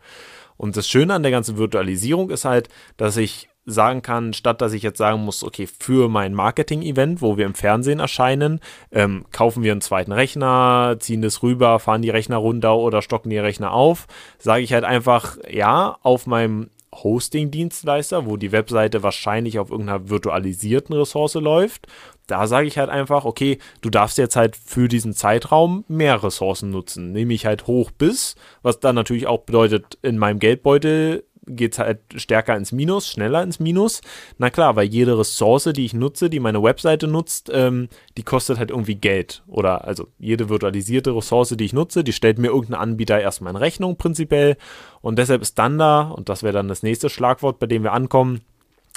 Und das Schöne an der ganzen Virtualisierung ist halt, dass ich sagen kann, statt dass ich jetzt sagen muss, okay, für mein Marketing-Event, wo wir im Fernsehen erscheinen, ähm, kaufen wir einen zweiten Rechner, ziehen das rüber, fahren die Rechner runter oder stocken die Rechner auf, sage ich halt einfach, ja, auf meinem Hosting-Dienstleister, wo die Webseite wahrscheinlich auf irgendeiner virtualisierten Ressource läuft. Da sage ich halt einfach, okay, du darfst jetzt halt für diesen Zeitraum mehr Ressourcen nutzen, nämlich halt hoch bis, was dann natürlich auch bedeutet, in meinem Geldbeutel geht es halt stärker ins Minus, schneller ins Minus. Na klar, weil jede Ressource, die ich nutze, die meine Webseite nutzt, ähm, die kostet halt irgendwie Geld. Oder also jede virtualisierte Ressource, die ich nutze, die stellt mir irgendein Anbieter erstmal in Rechnung prinzipiell. Und deshalb ist dann da, und das wäre dann das nächste Schlagwort, bei dem wir ankommen,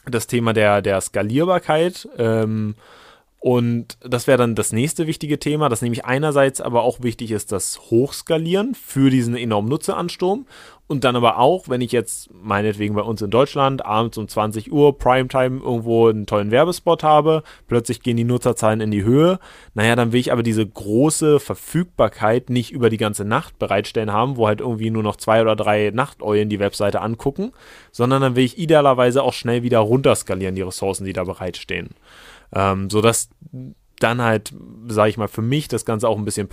das Thema der, der Skalierbarkeit. Ähm, und das wäre dann das nächste wichtige Thema, das nämlich einerseits aber auch wichtig ist, das Hochskalieren für diesen enormen Nutzeransturm und dann aber auch, wenn ich jetzt meinetwegen bei uns in Deutschland abends um 20 Uhr Primetime irgendwo einen tollen Werbespot habe, plötzlich gehen die Nutzerzahlen in die Höhe, naja, dann will ich aber diese große Verfügbarkeit nicht über die ganze Nacht bereitstellen haben, wo halt irgendwie nur noch zwei oder drei Nachteulen die Webseite angucken, sondern dann will ich idealerweise auch schnell wieder runterskalieren, die Ressourcen, die da bereitstehen. Ähm, sodass dann halt, sage ich mal, für mich das Ganze auch ein bisschen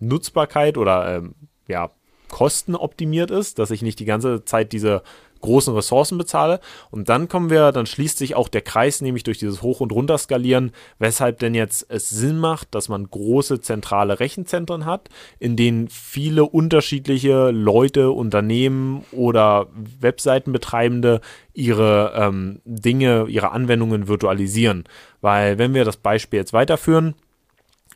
Nutzbarkeit oder ähm, ja, kostenoptimiert ist, dass ich nicht die ganze Zeit diese großen Ressourcen bezahle. Und dann kommen wir, dann schließt sich auch der Kreis nämlich durch dieses Hoch- und Runterskalieren, weshalb denn jetzt es Sinn macht, dass man große zentrale Rechenzentren hat, in denen viele unterschiedliche Leute, Unternehmen oder Webseitenbetreibende ihre ähm, Dinge, ihre Anwendungen virtualisieren. Weil wenn wir das Beispiel jetzt weiterführen,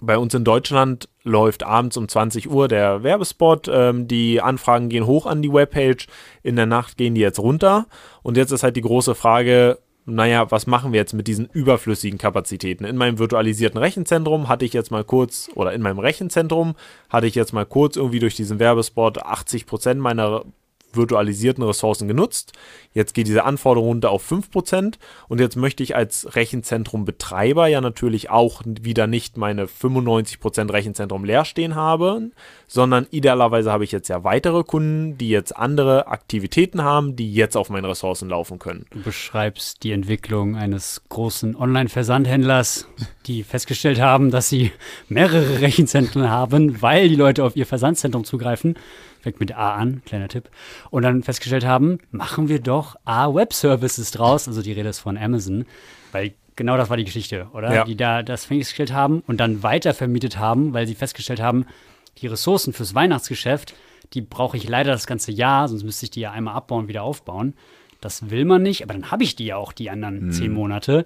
bei uns in Deutschland läuft abends um 20 Uhr der Werbespot. Ähm, die Anfragen gehen hoch an die Webpage. In der Nacht gehen die jetzt runter. Und jetzt ist halt die große Frage, naja, was machen wir jetzt mit diesen überflüssigen Kapazitäten? In meinem virtualisierten Rechenzentrum hatte ich jetzt mal kurz, oder in meinem Rechenzentrum hatte ich jetzt mal kurz irgendwie durch diesen Werbespot 80 Prozent meiner virtualisierten Ressourcen genutzt. Jetzt geht diese Anforderung runter auf 5% und jetzt möchte ich als Rechenzentrumbetreiber ja natürlich auch wieder nicht meine 95% Rechenzentrum leer stehen haben, sondern idealerweise habe ich jetzt ja weitere Kunden, die jetzt andere Aktivitäten haben, die jetzt auf meinen Ressourcen laufen können. Du beschreibst die Entwicklung eines großen Online-Versandhändlers, die festgestellt haben, dass sie mehrere Rechenzentren haben, weil die Leute auf ihr Versandzentrum zugreifen fängt mit A an, kleiner Tipp, und dann festgestellt haben, machen wir doch A Web Services draus, also die Rede ist von Amazon, weil genau das war die Geschichte, oder? Ja. Die da das festgestellt haben und dann weiter vermietet haben, weil sie festgestellt haben, die Ressourcen fürs Weihnachtsgeschäft, die brauche ich leider das ganze Jahr, sonst müsste ich die ja einmal abbauen und wieder aufbauen. Das will man nicht, aber dann habe ich die ja auch die anderen hm. zehn Monate.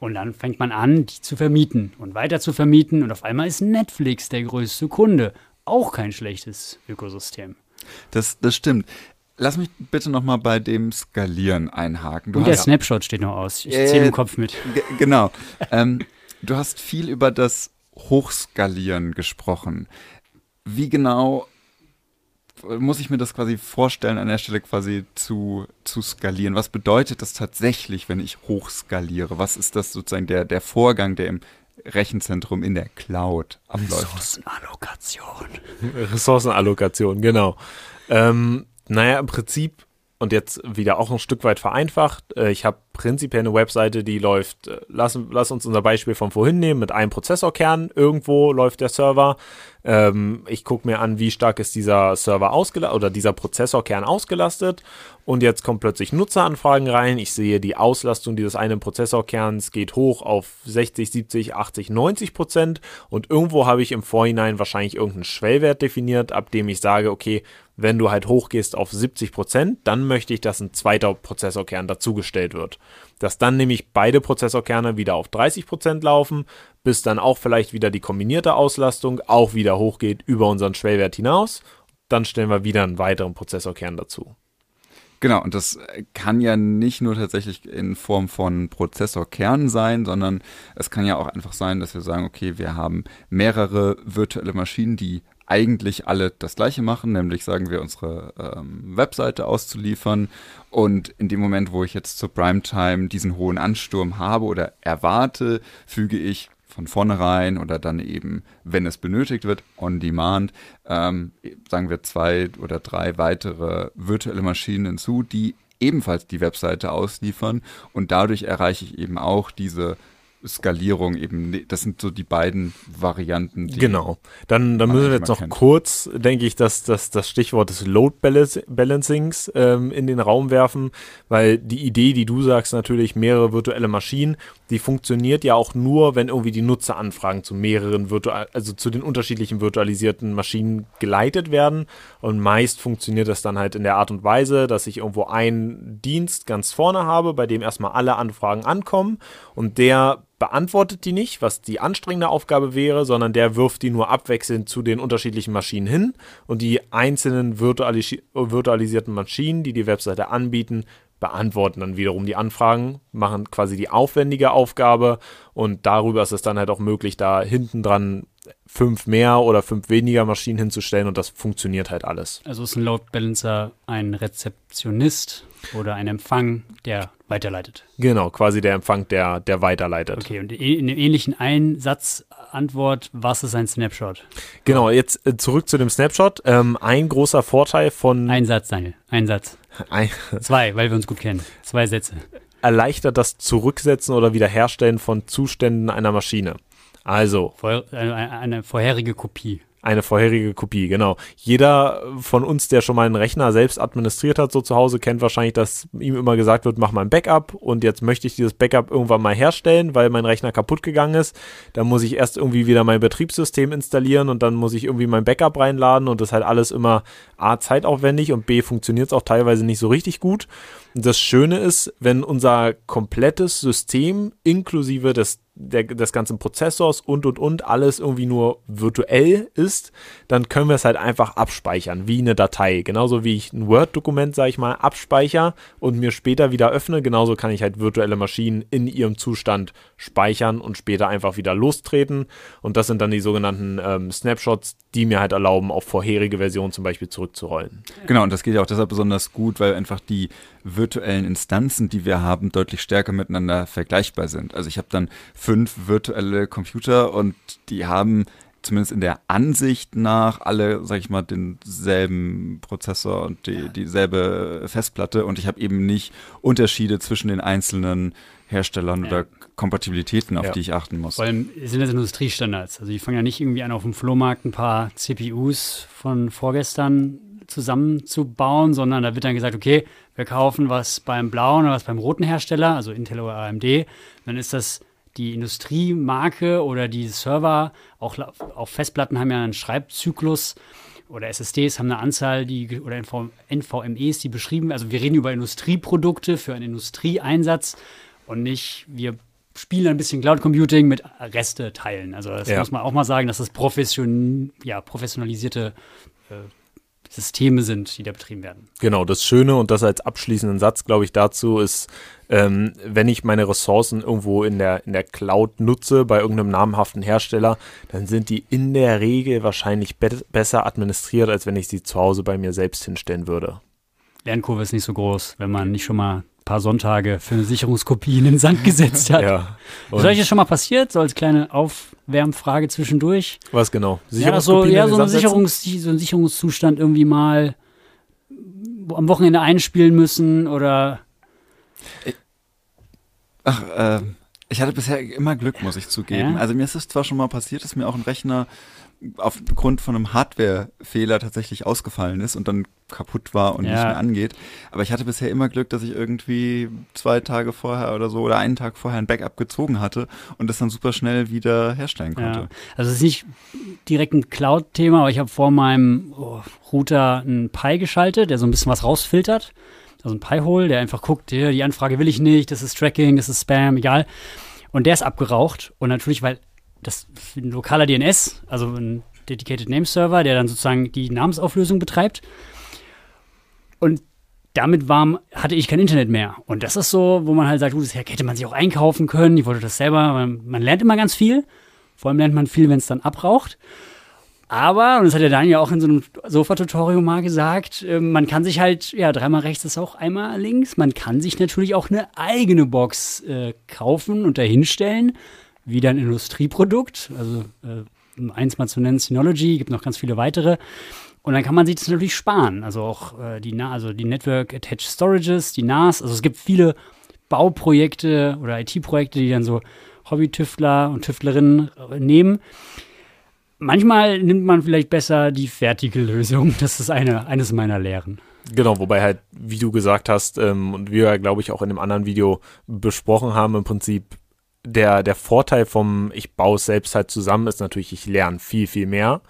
Und dann fängt man an, die zu vermieten und weiter zu vermieten. Und auf einmal ist Netflix der größte Kunde auch kein schlechtes Ökosystem. Das, das stimmt. Lass mich bitte noch mal bei dem Skalieren einhaken. Du Und der Snapshot steht noch aus. Ich äh, zähle im Kopf mit. Genau. ähm, du hast viel über das Hochskalieren gesprochen. Wie genau muss ich mir das quasi vorstellen, an der Stelle quasi zu, zu skalieren? Was bedeutet das tatsächlich, wenn ich hochskaliere? Was ist das sozusagen der, der Vorgang, der im Rechenzentrum in der Cloud abläuft. Ressourcenallokation. Ressourcenallokation, genau. Ähm, naja, im Prinzip, und jetzt wieder auch ein Stück weit vereinfacht, äh, ich habe prinzipiell eine Webseite, die läuft, äh, lass, lass uns unser Beispiel von vorhin nehmen, mit einem Prozessorkern, irgendwo läuft der Server. Ähm, ich gucke mir an, wie stark ist dieser Server ausgelastet oder dieser Prozessorkern ausgelastet und jetzt kommen plötzlich Nutzeranfragen rein. Ich sehe, die Auslastung dieses einen Prozessorkerns geht hoch auf 60, 70, 80, 90 Prozent. Und irgendwo habe ich im Vorhinein wahrscheinlich irgendeinen Schwellwert definiert, ab dem ich sage, okay, wenn du halt hochgehst auf 70 Prozent, dann möchte ich, dass ein zweiter Prozessorkern dazugestellt wird. Dass dann nämlich beide Prozessorkerne wieder auf 30 Prozent laufen, bis dann auch vielleicht wieder die kombinierte Auslastung auch wieder hochgeht über unseren Schwellwert hinaus. Dann stellen wir wieder einen weiteren Prozessorkern dazu. Genau, und das kann ja nicht nur tatsächlich in Form von Prozessorkern sein, sondern es kann ja auch einfach sein, dass wir sagen, okay, wir haben mehrere virtuelle Maschinen, die eigentlich alle das gleiche machen, nämlich sagen wir unsere ähm, Webseite auszuliefern. Und in dem Moment, wo ich jetzt zur Primetime diesen hohen Ansturm habe oder erwarte, füge ich von vornherein oder dann eben, wenn es benötigt wird, on demand, ähm, sagen wir zwei oder drei weitere virtuelle Maschinen hinzu, die ebenfalls die Webseite ausliefern und dadurch erreiche ich eben auch diese Skalierung eben, das sind so die beiden Varianten. genau. Dann, dann müssen wir jetzt noch kennt. kurz, denke ich, dass, dass das Stichwort des Load Balancings ähm, in den Raum werfen, weil die Idee, die du sagst, natürlich mehrere virtuelle Maschinen, die funktioniert ja auch nur, wenn irgendwie die Nutzeranfragen zu mehreren virtual, also zu den unterschiedlichen virtualisierten Maschinen geleitet werden. Und meist funktioniert das dann halt in der Art und Weise, dass ich irgendwo einen Dienst ganz vorne habe, bei dem erstmal alle Anfragen ankommen und der beantwortet die nicht, was die anstrengende Aufgabe wäre, sondern der wirft die nur abwechselnd zu den unterschiedlichen Maschinen hin. Und die einzelnen virtualis virtualisierten Maschinen, die die Webseite anbieten, beantworten dann wiederum die Anfragen, machen quasi die aufwendige Aufgabe. Und darüber ist es dann halt auch möglich, da hinten dran fünf mehr oder fünf weniger Maschinen hinzustellen und das funktioniert halt alles. Also ist ein Load Balancer ein Rezeptionist oder ein Empfang, der weiterleitet. Genau, quasi der Empfang, der, der weiterleitet. Okay, und in einem ähnlichen Einsatzantwort, was ist ein Snapshot? Genau, jetzt äh, zurück zu dem Snapshot. Ähm, ein großer Vorteil von. Ein Satz, Daniel, ein Satz. Ein Zwei, weil wir uns gut kennen. Zwei Sätze. Erleichtert das Zurücksetzen oder Wiederherstellen von Zuständen einer Maschine. Also. Eine, eine, vorherige Kopie. Eine vorherige Kopie, genau. Jeder von uns, der schon mal einen Rechner selbst administriert hat, so zu Hause, kennt wahrscheinlich, dass ihm immer gesagt wird, mach mal ein Backup und jetzt möchte ich dieses Backup irgendwann mal herstellen, weil mein Rechner kaputt gegangen ist. Dann muss ich erst irgendwie wieder mein Betriebssystem installieren und dann muss ich irgendwie mein Backup reinladen und das ist halt alles immer A, zeitaufwendig und B, funktioniert es auch teilweise nicht so richtig gut. Und das Schöne ist, wenn unser komplettes System inklusive des der, des ganzen Prozessors und und und alles irgendwie nur virtuell ist, dann können wir es halt einfach abspeichern, wie eine Datei. Genauso wie ich ein Word-Dokument, sage ich mal, abspeichere und mir später wieder öffne, genauso kann ich halt virtuelle Maschinen in ihrem Zustand speichern und später einfach wieder lostreten. Und das sind dann die sogenannten ähm, Snapshots, die mir halt erlauben, auf vorherige Versionen zum Beispiel zurückzurollen. Genau, und das geht ja auch deshalb besonders gut, weil einfach die virtuellen Instanzen, die wir haben, deutlich stärker miteinander vergleichbar sind. Also ich habe dann fünf virtuelle Computer und die haben zumindest in der Ansicht nach alle, sag ich mal, denselben Prozessor und die, dieselbe Festplatte und ich habe eben nicht Unterschiede zwischen den einzelnen Herstellern ja. oder Kompatibilitäten, auf ja. die ich achten muss. Vor allem sind das Industriestandards. Also die fangen ja nicht irgendwie an, auf dem Flohmarkt ein paar CPUs von vorgestern zusammenzubauen, sondern da wird dann gesagt, okay, wir kaufen was beim blauen oder was beim roten Hersteller, also Intel oder AMD, dann ist das die Industriemarke oder die Server, auch, auch Festplatten haben ja einen Schreibzyklus oder SSDs haben eine Anzahl, die oder NV, NVMEs, die beschrieben, also wir reden über Industrieprodukte für einen Industrieeinsatz und nicht, wir spielen ein bisschen Cloud Computing mit Reste teilen. Also das ja. muss man auch mal sagen, dass das profession, ja, professionalisierte äh, Systeme sind, die da betrieben werden. Genau, das Schöne und das als abschließenden Satz, glaube ich, dazu ist, ähm, wenn ich meine Ressourcen irgendwo in der, in der Cloud nutze, bei irgendeinem namhaften Hersteller, dann sind die in der Regel wahrscheinlich be besser administriert, als wenn ich sie zu Hause bei mir selbst hinstellen würde. Lernkurve ist nicht so groß, wenn man nicht schon mal paar Sonntage für eine Sicherungskopie in den Sand gesetzt hat. ja. Ist euch das schon mal passiert, so als kleine Aufwärmfrage zwischendurch? Was genau? Ja, so, ja, so, ein Sicherungs, so ein Sicherungszustand irgendwie mal am Wochenende einspielen müssen oder. Ach, äh, ich hatte bisher immer Glück, muss ich zugeben. Ja? Also mir ist es zwar schon mal passiert, dass mir auch ein Rechner aufgrund von einem Hardware-Fehler tatsächlich ausgefallen ist und dann kaputt war und ja. nicht mehr angeht. Aber ich hatte bisher immer Glück, dass ich irgendwie zwei Tage vorher oder so oder einen Tag vorher ein Backup gezogen hatte und das dann super schnell wieder herstellen konnte. Ja. Also es ist nicht direkt ein Cloud-Thema, aber ich habe vor meinem oh, Router einen Pi geschaltet, der so ein bisschen was rausfiltert. Also ein Pi-Hole, der einfach guckt, ja, die Anfrage will ich nicht, das ist Tracking, das ist Spam, egal. Und der ist abgeraucht. Und natürlich, weil das ein lokaler DNS, also ein Dedicated Name Server, der dann sozusagen die Namensauflösung betreibt. Und damit war, hatte ich kein Internet mehr. Und das ist so, wo man halt sagt, gut, das hätte man sich auch einkaufen können. Ich wollte das selber. Man, man lernt immer ganz viel. Vor allem lernt man viel, wenn es dann abraucht. Aber, und das hat der Daniel auch in so einem Sofa-Tutorial mal gesagt, äh, man kann sich halt, ja, dreimal rechts ist auch einmal links. Man kann sich natürlich auch eine eigene Box äh, kaufen und dahinstellen wieder ein Industrieprodukt. Also äh, eins mal zu nennen, Synology, gibt noch ganz viele weitere. Und dann kann man sich das natürlich sparen. Also auch äh, die, also die Network Attached Storages, die NAS. Also es gibt viele Bauprojekte oder IT-Projekte, die dann so Hobby-Tüftler und Tüftlerinnen äh, nehmen. Manchmal nimmt man vielleicht besser die fertige Lösung. Das ist eine, eines meiner Lehren. Genau, wobei halt, wie du gesagt hast, ähm, und wir, glaube ich, auch in einem anderen Video besprochen haben, im Prinzip der, der Vorteil vom, ich baue es selbst halt zusammen, ist natürlich, ich lerne viel, viel mehr.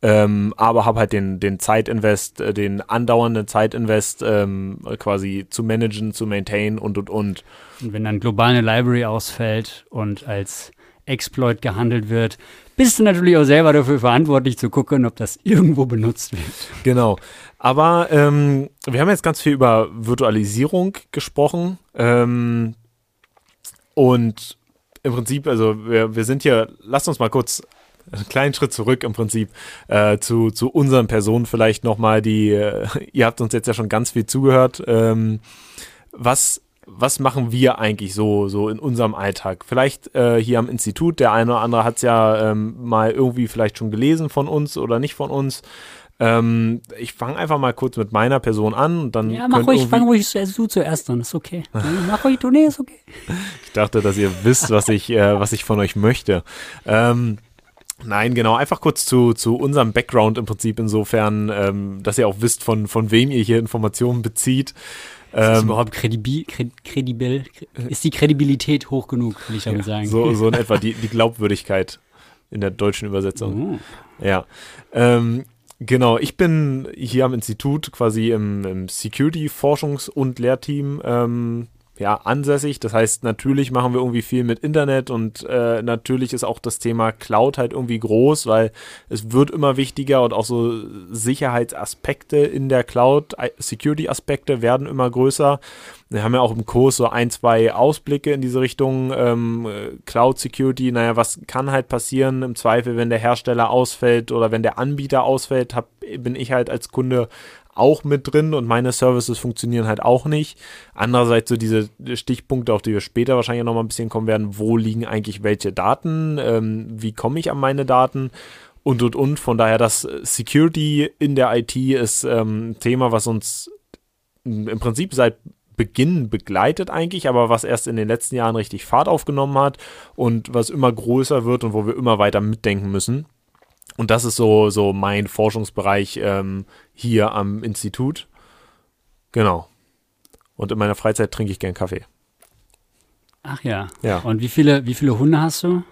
Ähm, aber habe halt den, den Zeitinvest, äh, den andauernden Zeitinvest ähm, quasi zu managen, zu maintainen und und und. Und wenn dann global eine Library ausfällt und als Exploit gehandelt wird, bist du natürlich auch selber dafür verantwortlich zu gucken, ob das irgendwo benutzt wird. Genau. Aber ähm, wir haben jetzt ganz viel über Virtualisierung gesprochen. Ähm, und im Prinzip, also wir, wir sind hier, lasst uns mal kurz einen kleinen Schritt zurück im Prinzip äh, zu, zu unseren Personen vielleicht nochmal, die, äh, ihr habt uns jetzt ja schon ganz viel zugehört. Ähm, was, was machen wir eigentlich so, so in unserem Alltag? Vielleicht äh, hier am Institut, der eine oder andere hat es ja ähm, mal irgendwie vielleicht schon gelesen von uns oder nicht von uns. Ähm, ich fange einfach mal kurz mit meiner Person an und dann. Ja, mach ruhig, fang ruhig du zuerst an, ist okay. mach ruhig, du, nee, ist okay. ich dachte, dass ihr wisst, was ich, äh, was ich von euch möchte. Ähm, Nein, genau. Einfach kurz zu, zu unserem Background im Prinzip insofern, ähm, dass ihr auch wisst, von, von wem ihr hier Informationen bezieht. Ist das ähm, überhaupt kredibil, kredibil? Ist die Kredibilität hoch genug, will ich damit ja, sagen. So, so in etwa die, die Glaubwürdigkeit in der deutschen Übersetzung. Oh. Ja. Ähm, genau, ich bin hier am Institut quasi im, im Security-Forschungs- und Lehrteam ähm, ja, ansässig. Das heißt, natürlich machen wir irgendwie viel mit Internet und äh, natürlich ist auch das Thema Cloud halt irgendwie groß, weil es wird immer wichtiger und auch so Sicherheitsaspekte in der Cloud, Security-Aspekte werden immer größer. Wir haben ja auch im Kurs so ein, zwei Ausblicke in diese Richtung. Ähm, Cloud Security, naja, was kann halt passieren im Zweifel, wenn der Hersteller ausfällt oder wenn der Anbieter ausfällt, hab, bin ich halt als Kunde auch mit drin und meine Services funktionieren halt auch nicht. Andererseits so diese Stichpunkte, auf die wir später wahrscheinlich noch mal ein bisschen kommen werden, wo liegen eigentlich welche Daten, ähm, wie komme ich an meine Daten und und und. Von daher, das Security in der IT ist ähm, ein Thema, was uns im Prinzip seit Beginn begleitet eigentlich, aber was erst in den letzten Jahren richtig Fahrt aufgenommen hat und was immer größer wird und wo wir immer weiter mitdenken müssen. Und das ist so, so mein Forschungsbereich ähm, hier am Institut. Genau. Und in meiner Freizeit trinke ich gern Kaffee. Ach ja. Ja. Und wie viele, wie viele Hunde hast du?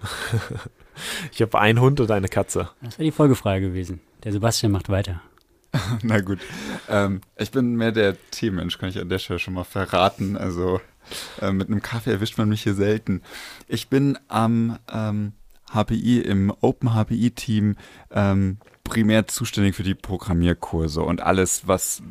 ich habe einen Hund und eine Katze. Das wäre die Folgefrage gewesen. Der Sebastian macht weiter. Na gut. Ähm, ich bin mehr der Teemensch, kann ich an der Stelle schon mal verraten. Also äh, mit einem Kaffee erwischt man mich hier selten. Ich bin am ähm, HPI, im Open HPI-Team ähm, primär zuständig für die Programmierkurse und alles, was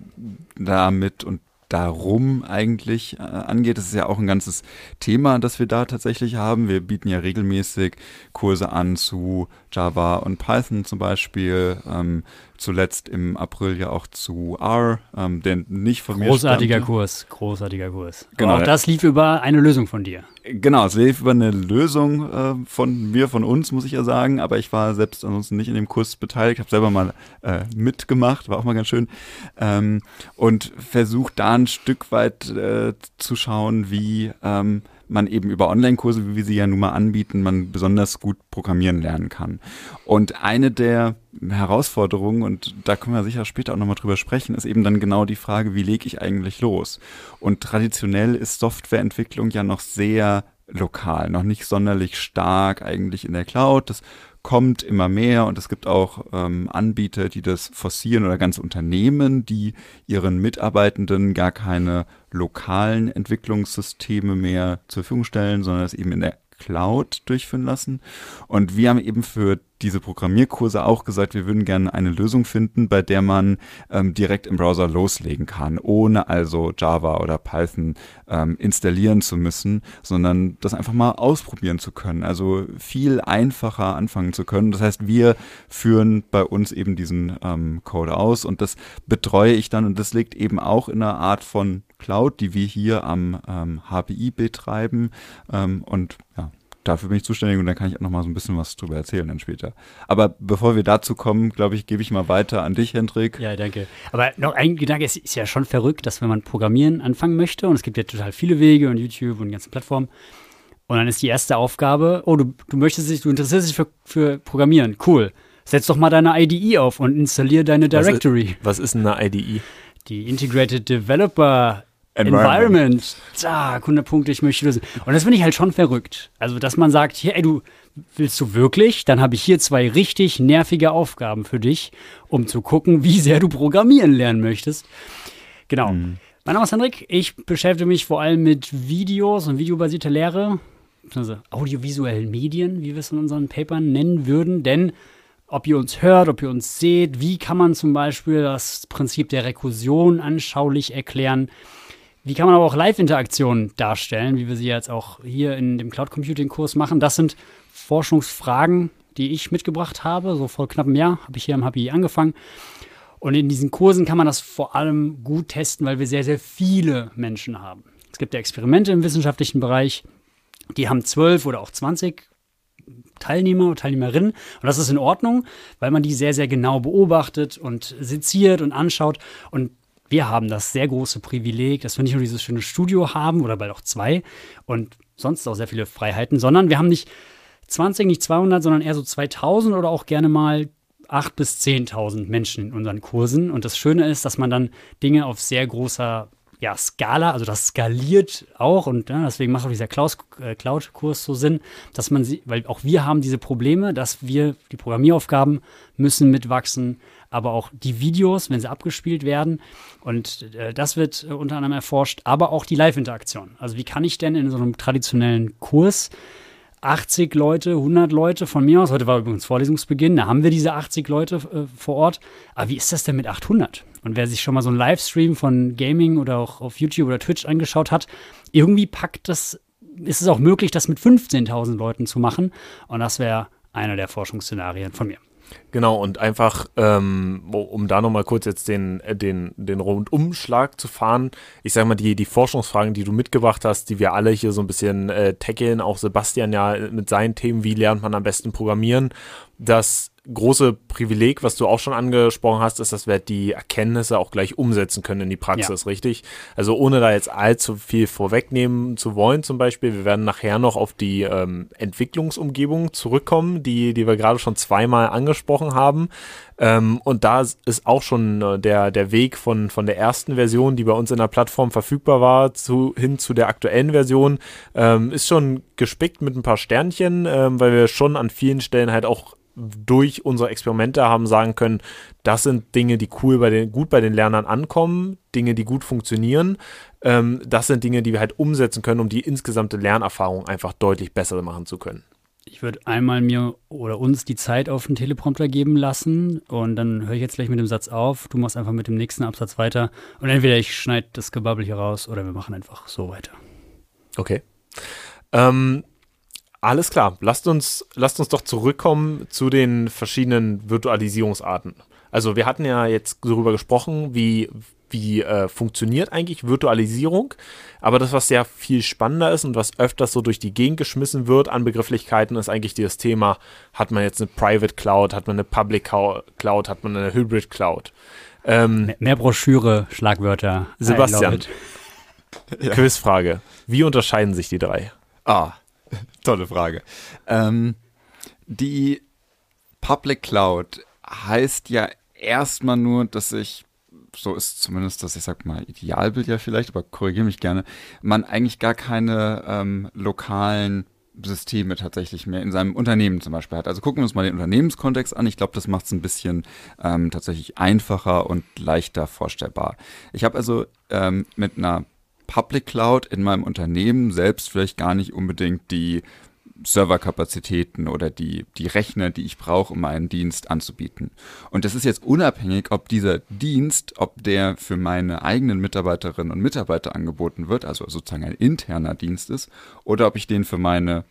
damit und darum eigentlich äh, angeht. Das ist ja auch ein ganzes Thema, das wir da tatsächlich haben. Wir bieten ja regelmäßig Kurse an zu Java und Python zum Beispiel. Ähm, zuletzt im April ja auch zu R, ähm, der nicht von mir Großartiger Kurs, großartiger Kurs. Genau. Aber auch das lief über eine Lösung von dir. Genau, es lief über eine Lösung äh, von mir, von uns, muss ich ja sagen. Aber ich war selbst ansonsten nicht in dem Kurs beteiligt, habe selber mal äh, mitgemacht, war auch mal ganz schön. Ähm, und versucht da ein Stück weit äh, zu schauen, wie ähm, man eben über Online-Kurse, wie wir sie ja nun mal anbieten, man besonders gut programmieren lernen kann. Und eine der Herausforderungen, und da können wir sicher später auch nochmal drüber sprechen, ist eben dann genau die Frage, wie lege ich eigentlich los? Und traditionell ist Softwareentwicklung ja noch sehr lokal, noch nicht sonderlich stark eigentlich in der Cloud. Das kommt immer mehr und es gibt auch ähm, Anbieter, die das forcieren oder ganze Unternehmen, die ihren Mitarbeitenden gar keine lokalen Entwicklungssysteme mehr zur Verfügung stellen, sondern es eben in der Cloud durchführen lassen. Und wir haben eben für diese Programmierkurse auch gesagt, wir würden gerne eine Lösung finden, bei der man ähm, direkt im Browser loslegen kann, ohne also Java oder Python ähm, installieren zu müssen, sondern das einfach mal ausprobieren zu können. Also viel einfacher anfangen zu können. Das heißt, wir führen bei uns eben diesen ähm, Code aus und das betreue ich dann und das liegt eben auch in einer Art von Cloud, die wir hier am ähm, HPI betreiben. Ähm, und dafür bin ich zuständig und dann kann ich auch noch mal so ein bisschen was drüber erzählen dann später. Aber bevor wir dazu kommen, glaube ich, gebe ich mal weiter an dich, Hendrik. Ja, danke. Aber noch ein Gedanke, es ist ja schon verrückt, dass wenn man Programmieren anfangen möchte und es gibt ja total viele Wege und YouTube und die ganzen Plattformen und dann ist die erste Aufgabe, oh, du, du möchtest dich, du interessierst dich für, für Programmieren, cool. Setz doch mal deine IDE auf und installier deine Directory. Was ist, was ist eine IDE? Die Integrated Developer Environment. Zack, 100 Punkte, ich möchte lösen. Und das finde ich halt schon verrückt. Also, dass man sagt, hier, ey, du willst du wirklich? Dann habe ich hier zwei richtig nervige Aufgaben für dich, um zu gucken, wie sehr du programmieren lernen möchtest. Genau. Mhm. Mein Name ist Hendrik. Ich beschäftige mich vor allem mit Videos und videobasierter Lehre, also audiovisuellen Medien, wie wir es in unseren Papern nennen würden. Denn ob ihr uns hört, ob ihr uns seht, wie kann man zum Beispiel das Prinzip der Rekursion anschaulich erklären? Wie kann man aber auch Live-Interaktionen darstellen, wie wir sie jetzt auch hier in dem Cloud Computing-Kurs machen? Das sind Forschungsfragen, die ich mitgebracht habe. So vor knapp einem Jahr habe ich hier am HPI angefangen. Und in diesen Kursen kann man das vor allem gut testen, weil wir sehr, sehr viele Menschen haben. Es gibt ja Experimente im wissenschaftlichen Bereich, die haben zwölf oder auch zwanzig Teilnehmer und Teilnehmerinnen. Und das ist in Ordnung, weil man die sehr, sehr genau beobachtet und seziert und anschaut. Und wir haben das sehr große Privileg, dass wir nicht nur dieses schöne Studio haben oder bald auch zwei und sonst auch sehr viele Freiheiten, sondern wir haben nicht 20, nicht 200, sondern eher so 2000 oder auch gerne mal 8.000 bis 10.000 Menschen in unseren Kursen. Und das Schöne ist, dass man dann Dinge auf sehr großer ja, Skala, also das skaliert auch und ja, deswegen macht auch dieser äh, Cloud-Kurs so Sinn, dass man sie, weil auch wir haben diese Probleme, dass wir die Programmieraufgaben müssen mitwachsen, aber auch die Videos, wenn sie abgespielt werden. Und äh, das wird äh, unter anderem erforscht, aber auch die Live-Interaktion. Also wie kann ich denn in so einem traditionellen Kurs 80 Leute, 100 Leute von mir aus, heute war übrigens Vorlesungsbeginn, da haben wir diese 80 Leute äh, vor Ort. Aber wie ist das denn mit 800? Und wer sich schon mal so einen Livestream von Gaming oder auch auf YouTube oder Twitch angeschaut hat, irgendwie packt das, ist es auch möglich, das mit 15.000 Leuten zu machen. Und das wäre einer der Forschungsszenarien von mir. Genau, und einfach, ähm, um da nochmal kurz jetzt den, äh, den, den Rundumschlag zu fahren, ich sag mal, die, die Forschungsfragen, die du mitgebracht hast, die wir alle hier so ein bisschen äh, tackeln, auch Sebastian ja mit seinen Themen, wie lernt man am besten programmieren, das große Privileg, was du auch schon angesprochen hast, ist, dass wir die Erkenntnisse auch gleich umsetzen können in die Praxis, ja. richtig? Also ohne da jetzt allzu viel vorwegnehmen zu wollen, zum Beispiel, wir werden nachher noch auf die ähm, Entwicklungsumgebung zurückkommen, die, die wir gerade schon zweimal angesprochen haben. Ähm, und da ist auch schon äh, der, der Weg von, von der ersten Version, die bei uns in der Plattform verfügbar war, zu, hin zu der aktuellen Version, ähm, ist schon gespickt mit ein paar Sternchen, ähm, weil wir schon an vielen Stellen halt auch durch unsere Experimente haben sagen können, das sind Dinge, die cool bei den, gut bei den Lernern ankommen, Dinge, die gut funktionieren. Ähm, das sind Dinge, die wir halt umsetzen können, um die insgesamte Lernerfahrung einfach deutlich besser machen zu können. Ich würde einmal mir oder uns die Zeit auf den Teleprompter geben lassen und dann höre ich jetzt gleich mit dem Satz auf. Du machst einfach mit dem nächsten Absatz weiter und entweder ich schneide das Gebabbel hier raus oder wir machen einfach so weiter. Okay. Ähm, alles klar, lasst uns, lasst uns doch zurückkommen zu den verschiedenen Virtualisierungsarten. Also wir hatten ja jetzt darüber gesprochen, wie, wie äh, funktioniert eigentlich Virtualisierung. Aber das, was sehr viel spannender ist und was öfters so durch die Gegend geschmissen wird an Begrifflichkeiten, ist eigentlich dieses Thema, hat man jetzt eine Private Cloud, hat man eine Public Cloud, hat man eine Hybrid Cloud. Ähm, mehr, mehr Broschüre, Schlagwörter. Sebastian, ja. Quizfrage. Wie unterscheiden sich die drei? Ah, Tolle Frage. Ähm, die Public Cloud heißt ja erstmal nur, dass ich, so ist zumindest das, ich sag mal, Idealbild ja vielleicht, aber korrigiere mich gerne, man eigentlich gar keine ähm, lokalen Systeme tatsächlich mehr in seinem Unternehmen zum Beispiel hat. Also gucken wir uns mal den Unternehmenskontext an. Ich glaube, das macht es ein bisschen ähm, tatsächlich einfacher und leichter vorstellbar. Ich habe also ähm, mit einer Public Cloud in meinem Unternehmen selbst vielleicht gar nicht unbedingt die Serverkapazitäten oder die, die Rechner, die ich brauche, um meinen Dienst anzubieten. Und das ist jetzt unabhängig, ob dieser Dienst, ob der für meine eigenen Mitarbeiterinnen und Mitarbeiter angeboten wird, also sozusagen ein interner Dienst ist, oder ob ich den für meine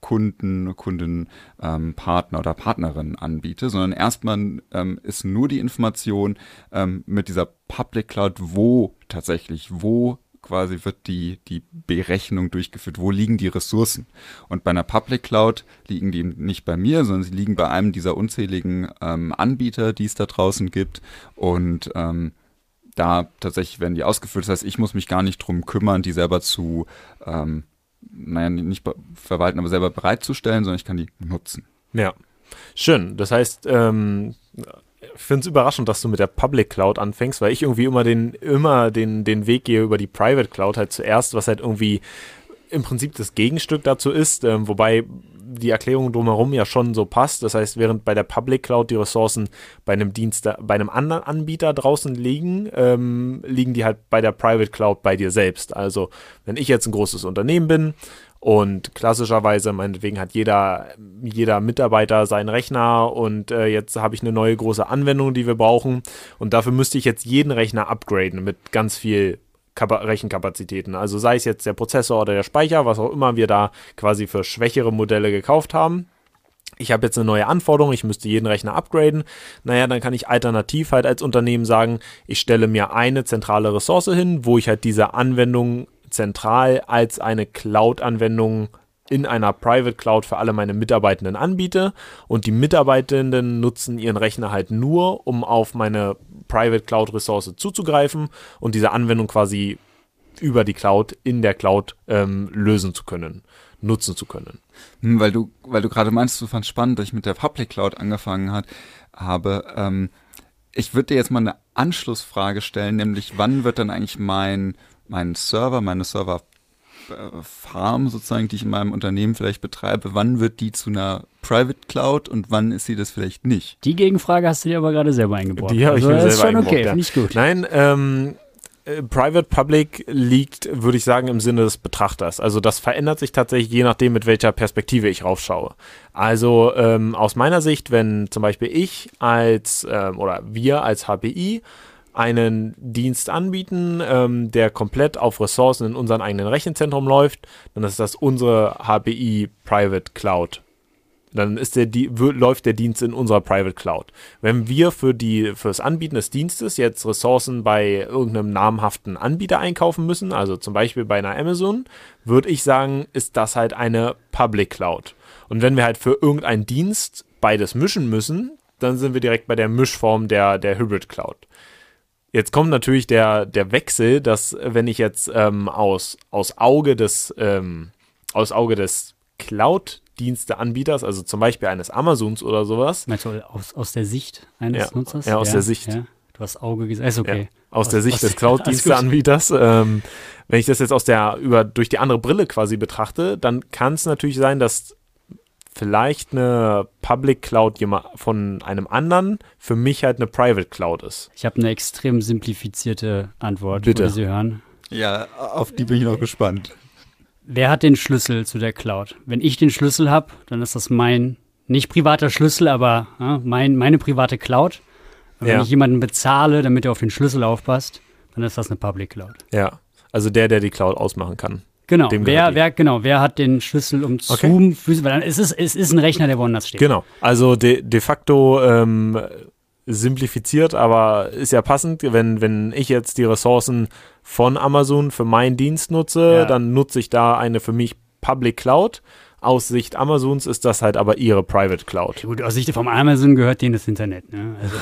Kunden, Kunden, ähm, Partner oder Partnerinnen anbiete, sondern erstmal ähm, ist nur die Information ähm, mit dieser Public Cloud, wo tatsächlich, wo quasi wird die, die Berechnung durchgeführt, wo liegen die Ressourcen. Und bei einer Public Cloud liegen die nicht bei mir, sondern sie liegen bei einem dieser unzähligen ähm, Anbieter, die es da draußen gibt. Und ähm, da tatsächlich werden die ausgeführt. Das heißt, ich muss mich gar nicht drum kümmern, die selber zu, ähm, naja, nicht verwalten, aber selber bereitzustellen, sondern ich kann die nutzen. Ja, schön. Das heißt, ähm, finde es überraschend, dass du mit der Public Cloud anfängst, weil ich irgendwie immer den, immer den, den Weg gehe über die Private Cloud halt zuerst, was halt irgendwie im Prinzip das Gegenstück dazu ist, ähm, wobei die Erklärung drumherum ja schon so passt. Das heißt, während bei der Public Cloud die Ressourcen bei einem Dienst, bei einem anderen Anbieter draußen liegen, ähm, liegen die halt bei der Private Cloud bei dir selbst. Also, wenn ich jetzt ein großes Unternehmen bin und klassischerweise, meinetwegen hat jeder, jeder Mitarbeiter seinen Rechner und äh, jetzt habe ich eine neue große Anwendung, die wir brauchen. Und dafür müsste ich jetzt jeden Rechner upgraden mit ganz viel Kap Rechenkapazitäten. Also sei es jetzt der Prozessor oder der Speicher, was auch immer wir da quasi für schwächere Modelle gekauft haben. Ich habe jetzt eine neue Anforderung, ich müsste jeden Rechner upgraden. Naja, dann kann ich alternativ halt als Unternehmen sagen, ich stelle mir eine zentrale Ressource hin, wo ich halt diese Anwendung zentral als eine Cloud-Anwendung in einer Private Cloud für alle meine Mitarbeitenden anbiete und die Mitarbeitenden nutzen ihren Rechner halt nur, um auf meine Private Cloud Ressource zuzugreifen und diese Anwendung quasi über die Cloud in der Cloud ähm, lösen zu können, nutzen zu können. Hm, weil du, weil du gerade meinst, du fandst spannend, dass ich mit der Public Cloud angefangen hat, habe. Ähm, ich würde dir jetzt mal eine Anschlussfrage stellen, nämlich wann wird dann eigentlich mein, mein Server, meine Server Farm sozusagen, die ich in meinem Unternehmen vielleicht betreibe, wann wird die zu einer Private Cloud und wann ist sie das vielleicht nicht? Die Gegenfrage hast du dir aber gerade selber eingebaut. Die habe also, ich mir selber eingebaut. Okay, ja. finde ich gut. Nein, ähm, äh, Private Public liegt, würde ich sagen, im Sinne des Betrachters. Also das verändert sich tatsächlich je nachdem, mit welcher Perspektive ich raufschaue. Also ähm, aus meiner Sicht, wenn zum Beispiel ich als ähm, oder wir als HPI einen Dienst anbieten, ähm, der komplett auf Ressourcen in unserem eigenen Rechenzentrum läuft, dann ist das unsere HPI Private Cloud dann ist der, die, läuft der Dienst in unserer Private Cloud. Wenn wir für die, fürs Anbieten des Dienstes jetzt Ressourcen bei irgendeinem namhaften Anbieter einkaufen müssen, also zum Beispiel bei einer Amazon, würde ich sagen, ist das halt eine Public Cloud. Und wenn wir halt für irgendeinen Dienst beides mischen müssen, dann sind wir direkt bei der Mischform der, der Hybrid Cloud. Jetzt kommt natürlich der, der Wechsel, dass wenn ich jetzt ähm, aus, aus Auge des, ähm, aus Auge des Cloud Diensteanbieters, also zum Beispiel eines Amazons oder sowas. Meinst du aus, aus der Sicht eines ja, Nutzers? Ja, aus ja, der Sicht. Ja. Du hast Auge gesagt, ist okay. aus, aus, der Sicht aus, des Cloud-Diensteanbieters. Ähm, wenn ich das jetzt aus der, über, durch die andere Brille quasi betrachte, dann kann es natürlich sein, dass vielleicht eine Public Cloud von einem anderen für mich halt eine Private Cloud ist. Ich habe eine extrem simplifizierte Antwort, Bitte. Sie hören. Ja, auf die bin ich noch gespannt. Wer hat den Schlüssel zu der Cloud? Wenn ich den Schlüssel habe, dann ist das mein, nicht privater Schlüssel, aber ja, mein, meine private Cloud. Und ja. wenn ich jemanden bezahle, damit er auf den Schlüssel aufpasst, dann ist das eine Public Cloud. Ja, also der, der die Cloud ausmachen kann. Genau, wer, wer, genau, wer hat den Schlüssel um okay. Zoom, weil dann ist es, es ist ein Rechner, der woanders steht. Genau, also de, de facto ähm, simplifiziert, aber ist ja passend, wenn, wenn ich jetzt die Ressourcen von Amazon für meinen Dienst nutze, ja. dann nutze ich da eine für mich Public Cloud. Aus Sicht Amazons ist das halt aber ihre Private Cloud. Gut, aus Sicht von Amazon gehört denen das Internet. Ne? Also,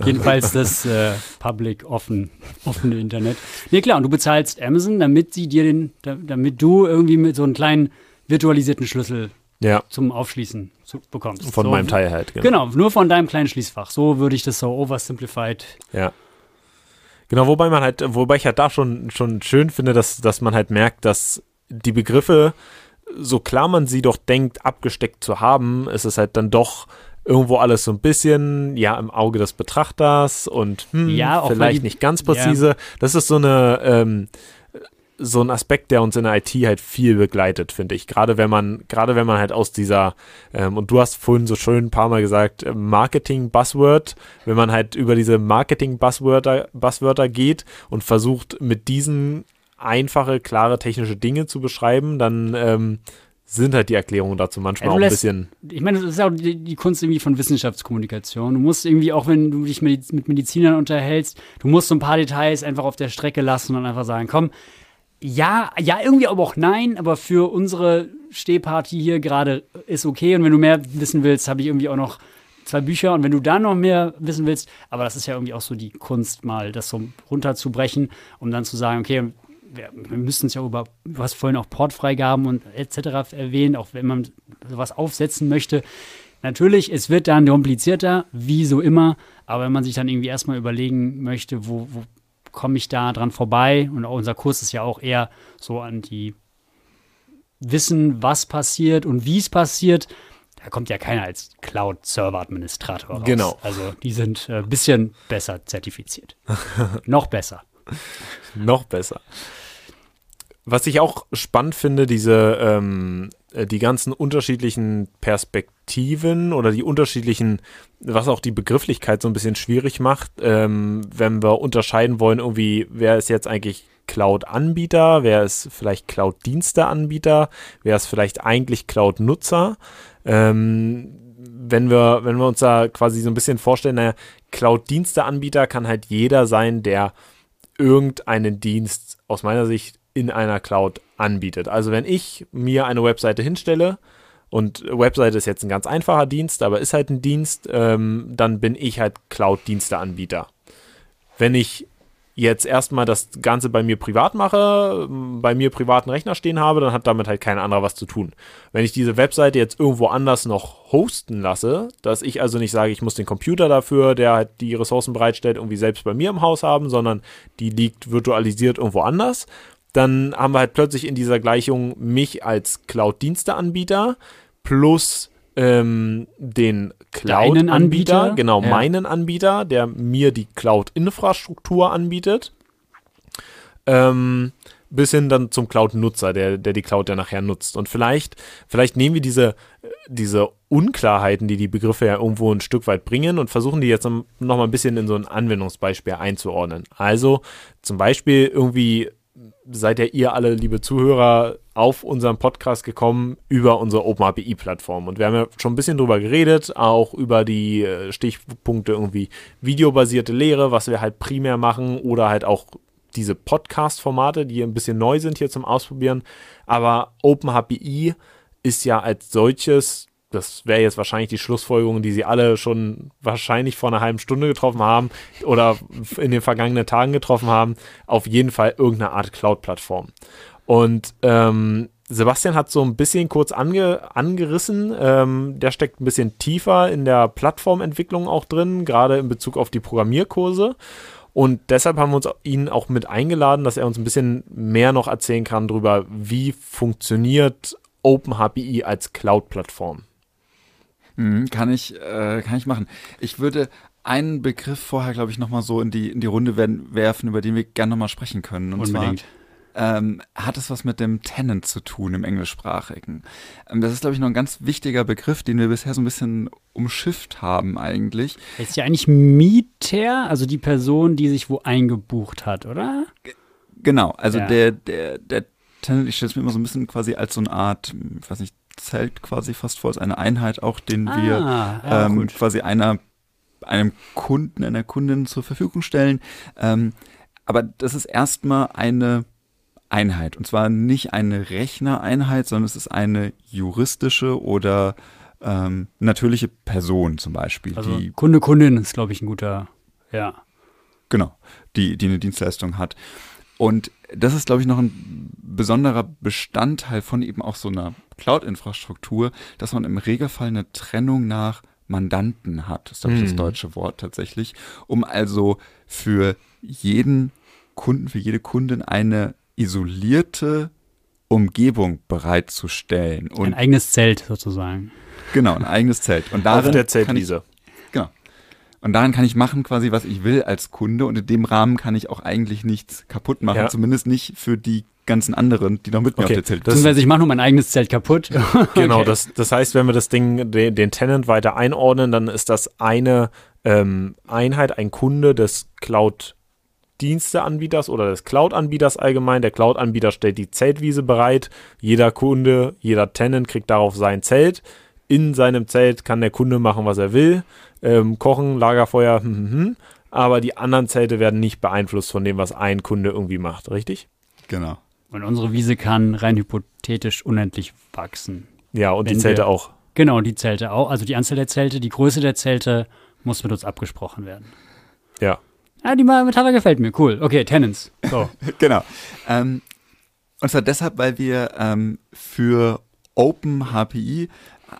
jedenfalls das äh, Public offen, offene Internet. Nee, klar, und du bezahlst Amazon, damit sie dir den, damit du irgendwie mit so einem kleinen virtualisierten Schlüssel ja. zum Aufschließen zu, bekommst. Von so, meinem Teil halt, genau. Genau, nur von deinem kleinen Schließfach. So würde ich das so oversimplified ja. Genau, wobei man halt, wobei ich halt da schon, schon schön finde, dass, dass man halt merkt, dass die Begriffe, so klar man sie doch denkt, abgesteckt zu haben, ist es halt dann doch irgendwo alles so ein bisschen, ja, im Auge des Betrachters und hm, ja, vielleicht die, nicht ganz präzise. Ja. Das ist so eine, ähm, so ein Aspekt, der uns in der IT halt viel begleitet, finde ich. Gerade wenn man, gerade wenn man halt aus dieser, ähm, und du hast vorhin so schön ein paar Mal gesagt, äh, Marketing-Buzzword, wenn man halt über diese Marketing-Buzzwörter Buzzwörter geht und versucht, mit diesen einfache, klare technische Dinge zu beschreiben, dann ähm, sind halt die Erklärungen dazu manchmal ja, auch ein bisschen. Ich meine, das ist auch die, die, Kunst irgendwie von Wissenschaftskommunikation. Du musst irgendwie, auch wenn du dich mit, mit Medizinern unterhältst, du musst so ein paar Details einfach auf der Strecke lassen und einfach sagen, komm, ja, ja, irgendwie aber auch nein, aber für unsere Stehparty hier gerade ist okay. Und wenn du mehr wissen willst, habe ich irgendwie auch noch zwei Bücher. Und wenn du da noch mehr wissen willst, aber das ist ja irgendwie auch so die Kunst, mal das so runterzubrechen, um dann zu sagen, okay, wir, wir müssen es ja über, du hast vorhin auch Portfreigaben und etc. erwähnt, auch wenn man sowas aufsetzen möchte. Natürlich, es wird dann komplizierter, wie so immer, aber wenn man sich dann irgendwie erstmal überlegen möchte, wo, wo komme ich da dran vorbei? Und unser Kurs ist ja auch eher so an die Wissen, was passiert und wie es passiert. Da kommt ja keiner als Cloud-Server-Administrator raus. Genau. Also die sind ein äh, bisschen besser zertifiziert. Noch besser. Noch besser. Was ich auch spannend finde, diese ähm, äh, die ganzen unterschiedlichen Perspektiven oder die unterschiedlichen, was auch die Begrifflichkeit so ein bisschen schwierig macht, ähm, wenn wir unterscheiden wollen, irgendwie, wer ist jetzt eigentlich Cloud-Anbieter, wer ist vielleicht Cloud-Dienste-Anbieter, wer ist vielleicht eigentlich Cloud-Nutzer. Ähm, wenn wir, wenn wir uns da quasi so ein bisschen vorstellen, naja, Cloud-Dienste-Anbieter kann halt jeder sein, der irgendeinen Dienst aus meiner Sicht in einer Cloud anbietet. Also wenn ich mir eine Webseite hinstelle und Webseite ist jetzt ein ganz einfacher Dienst, aber ist halt ein Dienst, ähm, dann bin ich halt Cloud-Diensteanbieter. Wenn ich jetzt erstmal das Ganze bei mir privat mache, bei mir privaten Rechner stehen habe, dann hat damit halt kein anderer was zu tun. Wenn ich diese Webseite jetzt irgendwo anders noch hosten lasse, dass ich also nicht sage, ich muss den Computer dafür, der halt die Ressourcen bereitstellt, irgendwie selbst bei mir im Haus haben, sondern die liegt virtualisiert irgendwo anders, dann haben wir halt plötzlich in dieser Gleichung mich als Cloud-Diensteanbieter plus ähm, den Cloud-Anbieter, genau, ja. meinen Anbieter, der mir die Cloud-Infrastruktur anbietet, ähm, bis hin dann zum Cloud-Nutzer, der, der die Cloud ja nachher nutzt. Und vielleicht, vielleicht nehmen wir diese, diese Unklarheiten, die die Begriffe ja irgendwo ein Stück weit bringen und versuchen die jetzt noch mal ein bisschen in so ein Anwendungsbeispiel einzuordnen. Also zum Beispiel irgendwie seid ja ihr alle, liebe Zuhörer, auf unseren Podcast gekommen über unsere OpenAPI-Plattform. Und wir haben ja schon ein bisschen drüber geredet, auch über die äh, Stichpunkte irgendwie videobasierte Lehre, was wir halt primär machen, oder halt auch diese Podcast-Formate, die ein bisschen neu sind hier zum Ausprobieren. Aber OpenAPI ist ja als solches das wäre jetzt wahrscheinlich die Schlussfolgerung, die Sie alle schon wahrscheinlich vor einer halben Stunde getroffen haben oder in den vergangenen Tagen getroffen haben, auf jeden Fall irgendeine Art Cloud-Plattform. Und ähm, Sebastian hat so ein bisschen kurz ange, angerissen. Ähm, der steckt ein bisschen tiefer in der Plattformentwicklung auch drin, gerade in Bezug auf die Programmierkurse. Und deshalb haben wir uns ihn auch mit eingeladen, dass er uns ein bisschen mehr noch erzählen kann darüber, wie funktioniert OpenHPI als Cloud-Plattform. Mhm, kann ich, äh, kann ich machen. Ich würde einen Begriff vorher, glaube ich, nochmal so in die, in die Runde werden, werfen, über den wir gerne nochmal sprechen können. Und Unbedingt. zwar ähm, hat es was mit dem Tenant zu tun im Englischsprachigen. Ähm, das ist, glaube ich, noch ein ganz wichtiger Begriff, den wir bisher so ein bisschen umschifft haben eigentlich. Ist ja eigentlich Mieter, also die Person, die sich wo eingebucht hat, oder? G genau, also ja. der, der, der Tenant, ich stelle es mir immer so ein bisschen quasi als so eine Art, ich weiß nicht, Zelt quasi fast vor, als eine Einheit auch, den ah, wir ja, ähm, quasi einer, einem Kunden, einer Kundin zur Verfügung stellen. Ähm, aber das ist erstmal eine Einheit. Und zwar nicht eine Rechnereinheit, sondern es ist eine juristische oder ähm, natürliche Person zum Beispiel. Also die, Kunde, Kundin ist, glaube ich, ein guter, ja. Genau, die, die eine Dienstleistung hat. Und das ist, glaube ich, noch ein besonderer Bestandteil von eben auch so einer Cloud-Infrastruktur, dass man im Regelfall eine Trennung nach Mandanten hat. Das ist, glaube ich, das mhm. deutsche Wort tatsächlich. Um also für jeden Kunden, für jede Kundin eine isolierte Umgebung bereitzustellen. Und ein eigenes Zelt sozusagen. Genau, ein eigenes Zelt. Und darin Auf der Zeltwiese. Und daran kann ich machen quasi, was ich will als Kunde. Und in dem Rahmen kann ich auch eigentlich nichts kaputt machen. Ja. Zumindest nicht für die ganzen anderen, die noch mit mir okay. auf der Zelt sind. Beziehungsweise ich mache nur mein eigenes Zelt kaputt. genau, okay. das, das heißt, wenn wir das Ding, den, den Tenant weiter einordnen, dann ist das eine ähm, Einheit, ein Kunde des Cloud- Diensteanbieters oder des Cloud-Anbieters allgemein. Der Cloud-Anbieter stellt die Zeltwiese bereit. Jeder Kunde, jeder Tenant kriegt darauf sein Zelt. In seinem Zelt kann der Kunde machen, was er will. Ähm, kochen, Lagerfeuer, hm, hm, hm. aber die anderen Zelte werden nicht beeinflusst von dem, was ein Kunde irgendwie macht, richtig? Genau. Und unsere Wiese kann rein hypothetisch unendlich wachsen. Ja, und die Zelte wir, auch. Genau, die Zelte auch. Also die Anzahl der Zelte, die Größe der Zelte muss mit uns abgesprochen werden. Ja. Ja, die Metapher gefällt mir. Cool. Okay, Tenants. So. genau. Ähm, und zwar deshalb, weil wir ähm, für OpenHPI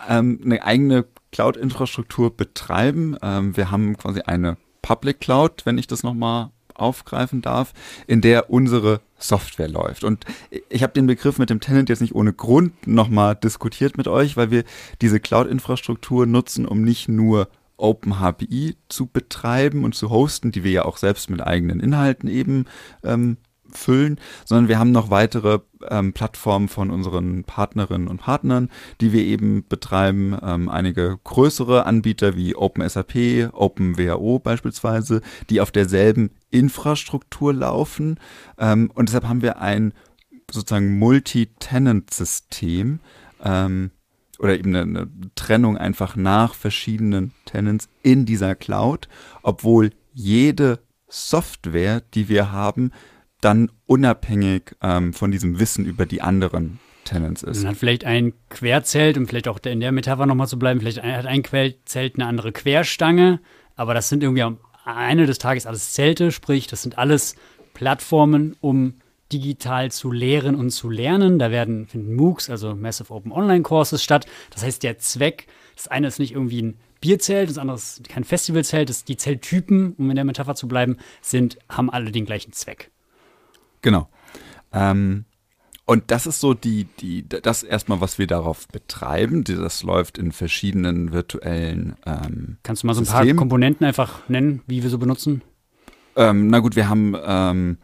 ähm, eine eigene Cloud-Infrastruktur betreiben. Ähm, wir haben quasi eine Public Cloud, wenn ich das nochmal aufgreifen darf, in der unsere Software läuft. Und ich habe den Begriff mit dem Tenant jetzt nicht ohne Grund nochmal diskutiert mit euch, weil wir diese Cloud-Infrastruktur nutzen, um nicht nur OpenHPI zu betreiben und zu hosten, die wir ja auch selbst mit eigenen Inhalten eben ähm, füllen, sondern wir haben noch weitere ähm, Plattformen von unseren Partnerinnen und Partnern, die wir eben betreiben. Ähm, einige größere Anbieter wie OpenSAP, OpenWHO beispielsweise, die auf derselben Infrastruktur laufen. Ähm, und deshalb haben wir ein sozusagen Multi-Tenant-System ähm, oder eben eine, eine Trennung einfach nach verschiedenen Tenants in dieser Cloud, obwohl jede Software, die wir haben, dann unabhängig ähm, von diesem Wissen über die anderen Tenants ist. Man hat vielleicht ein Querzelt, um vielleicht auch in der Metapher nochmal zu bleiben, vielleicht hat ein Querzelt eine andere Querstange, aber das sind irgendwie am Ende des Tages alles Zelte, sprich, das sind alles Plattformen, um digital zu lehren und zu lernen. Da werden finden MOOCs, also Massive Open Online Courses statt. Das heißt, der Zweck, das eine ist nicht irgendwie ein Bierzelt, das andere ist kein Festivalzelt, das, die Zelttypen, um in der Metapher zu bleiben, sind, haben alle den gleichen Zweck. Genau. Ähm, und das ist so die, die, das erstmal, was wir darauf betreiben. Das läuft in verschiedenen virtuellen. Ähm, Kannst du mal so ein Systemen. paar Komponenten einfach nennen, wie wir so benutzen? Ähm, na gut, wir haben ähm,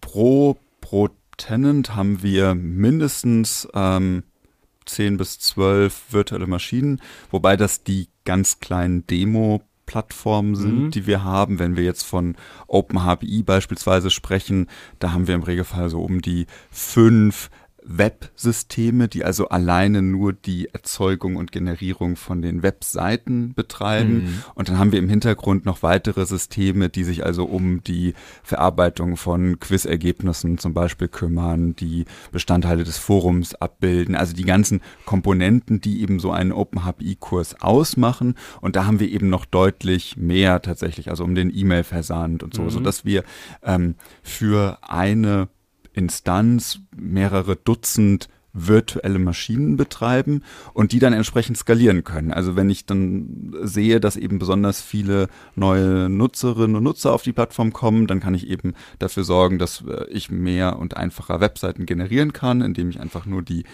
pro, pro Tenant haben wir mindestens ähm, 10 bis 12 virtuelle Maschinen, wobei das die ganz kleinen Demo Plattformen sind, mhm. die wir haben. Wenn wir jetzt von OpenHPI beispielsweise sprechen, da haben wir im Regelfall so um die fünf Websysteme, die also alleine nur die Erzeugung und Generierung von den Webseiten betreiben. Mhm. Und dann haben wir im Hintergrund noch weitere Systeme, die sich also um die Verarbeitung von Quizergebnissen zum Beispiel kümmern, die Bestandteile des Forums abbilden, also die ganzen Komponenten, die eben so einen OpenHPI-Kurs ausmachen. Und da haben wir eben noch deutlich mehr tatsächlich, also um den E-Mail-Versand und so, mhm. sodass wir ähm, für eine Instanz mehrere Dutzend virtuelle Maschinen betreiben und die dann entsprechend skalieren können. Also wenn ich dann sehe, dass eben besonders viele neue Nutzerinnen und Nutzer auf die Plattform kommen, dann kann ich eben dafür sorgen, dass äh, ich mehr und einfacher Webseiten generieren kann, indem ich einfach nur die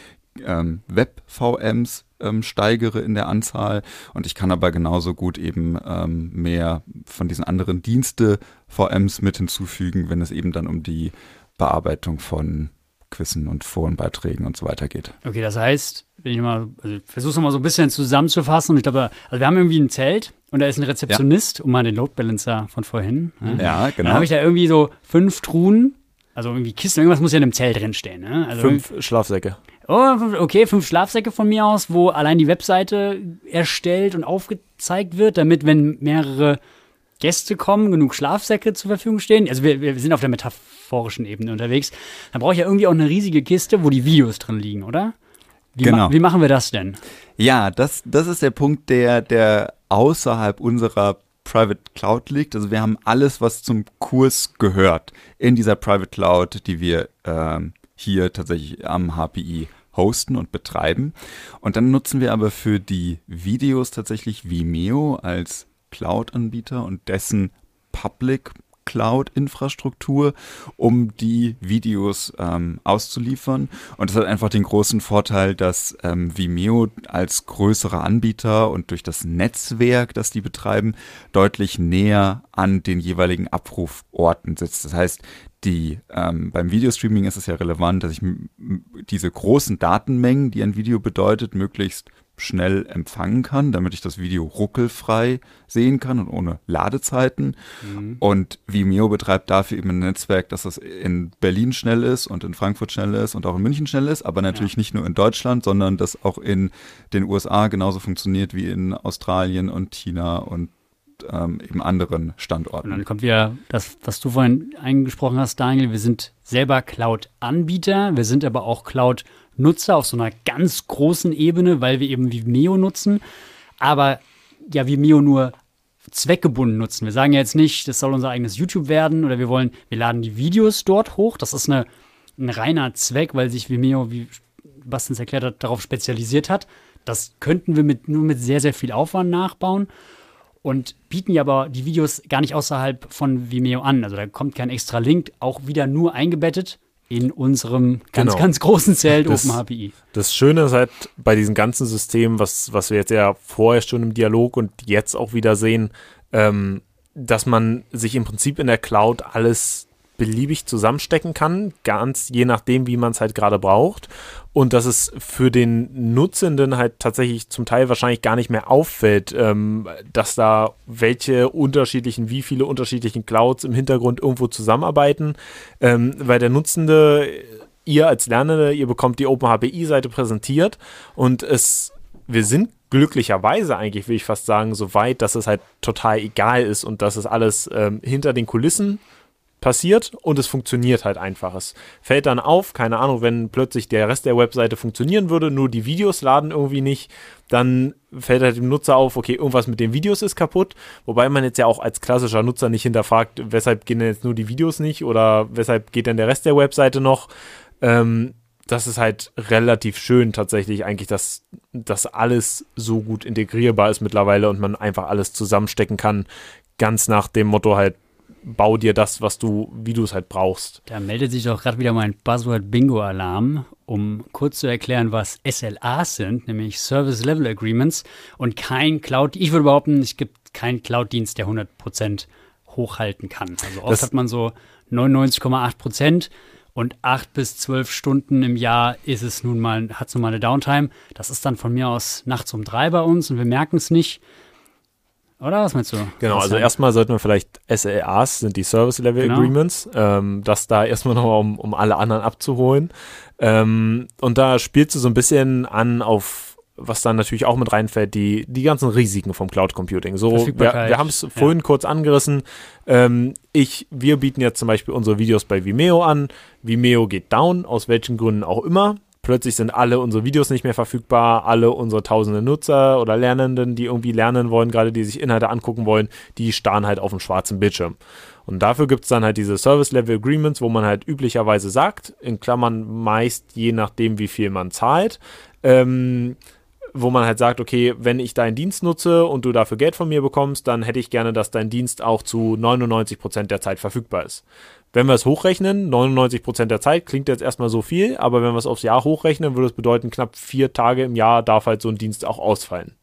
ähm, Web-VMs ähm, steigere in der Anzahl und ich kann aber genauso gut eben ähm, mehr von diesen anderen Dienste-VMs mit hinzufügen, wenn es eben dann um die Bearbeitung von Quizzen und Forenbeiträgen und so weiter geht. Okay, das heißt, wenn ich mal, also versuche es mal so ein bisschen zusammenzufassen. Ich glaube, also wir haben irgendwie ein Zelt und da ist ein Rezeptionist, ja. um mal den Load Balancer von vorhin. Ne? Ja, genau. Dann habe ich da irgendwie so fünf Truhen, also irgendwie Kisten, irgendwas muss ja in einem Zelt drinstehen. Ne? Also fünf Schlafsäcke. Oh, okay, fünf Schlafsäcke von mir aus, wo allein die Webseite erstellt und aufgezeigt wird, damit, wenn mehrere Gäste kommen, genug Schlafsäcke zur Verfügung stehen. Also wir, wir sind auf der metaphorischen Ebene unterwegs. Dann brauche ich ja irgendwie auch eine riesige Kiste, wo die Videos drin liegen, oder? Wie genau. Ma wie machen wir das denn? Ja, das, das ist der Punkt, der, der außerhalb unserer Private Cloud liegt. Also wir haben alles, was zum Kurs gehört, in dieser Private Cloud, die wir ähm, hier tatsächlich am HPI hosten und betreiben. Und dann nutzen wir aber für die Videos tatsächlich Vimeo als Cloud-Anbieter und dessen Public Cloud-Infrastruktur, um die Videos ähm, auszuliefern. Und das hat einfach den großen Vorteil, dass ähm, Vimeo als größerer Anbieter und durch das Netzwerk, das die betreiben, deutlich näher an den jeweiligen Abruforten sitzt. Das heißt, die ähm, beim Videostreaming ist es ja relevant, dass ich diese großen Datenmengen, die ein Video bedeutet, möglichst schnell empfangen kann, damit ich das Video ruckelfrei sehen kann und ohne Ladezeiten. Mhm. Und Vimeo betreibt dafür eben ein Netzwerk, dass das in Berlin schnell ist und in Frankfurt schnell ist und auch in München schnell ist, aber natürlich ja. nicht nur in Deutschland, sondern das auch in den USA genauso funktioniert wie in Australien und China und ähm, eben anderen Standorten. Und dann kommt wieder das, was du vorhin eingesprochen hast, Daniel. Wir sind selber Cloud-Anbieter, wir sind aber auch Cloud- anbieter Nutzer auf so einer ganz großen Ebene, weil wir eben Vimeo nutzen, aber ja Vimeo nur zweckgebunden nutzen. Wir sagen ja jetzt nicht, das soll unser eigenes YouTube werden oder wir wollen, wir laden die Videos dort hoch. Das ist eine, ein reiner Zweck, weil sich Vimeo, wie Bastians erklärt hat, darauf spezialisiert hat. Das könnten wir mit, nur mit sehr, sehr viel Aufwand nachbauen und bieten ja aber die Videos gar nicht außerhalb von Vimeo an. Also da kommt kein extra Link, auch wieder nur eingebettet in unserem ganz, genau. ganz großen Zelt das, OpenHPI. Das Schöne ist halt bei diesen ganzen Systemen, was, was wir jetzt ja vorher schon im Dialog und jetzt auch wieder sehen, ähm, dass man sich im Prinzip in der Cloud alles beliebig zusammenstecken kann, ganz je nachdem, wie man es halt gerade braucht. Und dass es für den Nutzenden halt tatsächlich zum Teil wahrscheinlich gar nicht mehr auffällt, ähm, dass da welche unterschiedlichen, wie viele unterschiedlichen Clouds im Hintergrund irgendwo zusammenarbeiten, ähm, weil der Nutzende, ihr als Lernende, ihr bekommt die OpenHPI-Seite präsentiert und es, wir sind glücklicherweise eigentlich, will ich fast sagen, so weit, dass es halt total egal ist und dass es alles ähm, hinter den Kulissen passiert und es funktioniert halt einfach. Es fällt dann auf, keine Ahnung, wenn plötzlich der Rest der Webseite funktionieren würde, nur die Videos laden irgendwie nicht, dann fällt halt dem Nutzer auf, okay, irgendwas mit den Videos ist kaputt. Wobei man jetzt ja auch als klassischer Nutzer nicht hinterfragt, weshalb gehen denn jetzt nur die Videos nicht oder weshalb geht denn der Rest der Webseite noch. Ähm, das ist halt relativ schön tatsächlich eigentlich, dass das alles so gut integrierbar ist mittlerweile und man einfach alles zusammenstecken kann, ganz nach dem Motto halt, bau dir das, was du, wie du es halt brauchst. Da meldet sich doch gerade wieder mein Buzzword-Bingo-Alarm, um kurz zu erklären, was SLAs sind, nämlich Service Level Agreements und kein Cloud. Ich würde behaupten, es gibt keinen Cloud-Dienst, der 100% hochhalten kann. Also oft das hat man so 99,8% und acht bis zwölf Stunden im Jahr ist es nun mal, hat es nun mal eine Downtime. Das ist dann von mir aus nachts um drei bei uns und wir merken es nicht. Oder was meinst du? Genau, also erstmal sollten wir vielleicht SLAs, sind die Service Level genau. Agreements, ähm, das da erstmal nochmal, um, um alle anderen abzuholen. Ähm, und da spielst du so ein bisschen an auf was dann natürlich auch mit reinfällt, die, die ganzen Risiken vom Cloud Computing. So, wir, wir haben es vorhin ja. kurz angerissen. Ähm, ich, wir bieten jetzt zum Beispiel unsere Videos bei Vimeo an. Vimeo geht down, aus welchen Gründen auch immer. Plötzlich sind alle unsere Videos nicht mehr verfügbar, alle unsere tausende Nutzer oder Lernenden, die irgendwie lernen wollen, gerade die sich Inhalte angucken wollen, die starren halt auf dem schwarzen Bildschirm. Und dafür gibt es dann halt diese Service Level Agreements, wo man halt üblicherweise sagt, in Klammern meist je nachdem, wie viel man zahlt, ähm, wo man halt sagt, okay, wenn ich deinen Dienst nutze und du dafür Geld von mir bekommst, dann hätte ich gerne, dass dein Dienst auch zu 99 Prozent der Zeit verfügbar ist. Wenn wir es hochrechnen, 99 Prozent der Zeit klingt jetzt erstmal so viel, aber wenn wir es aufs Jahr hochrechnen, würde es bedeuten, knapp vier Tage im Jahr darf halt so ein Dienst auch ausfallen.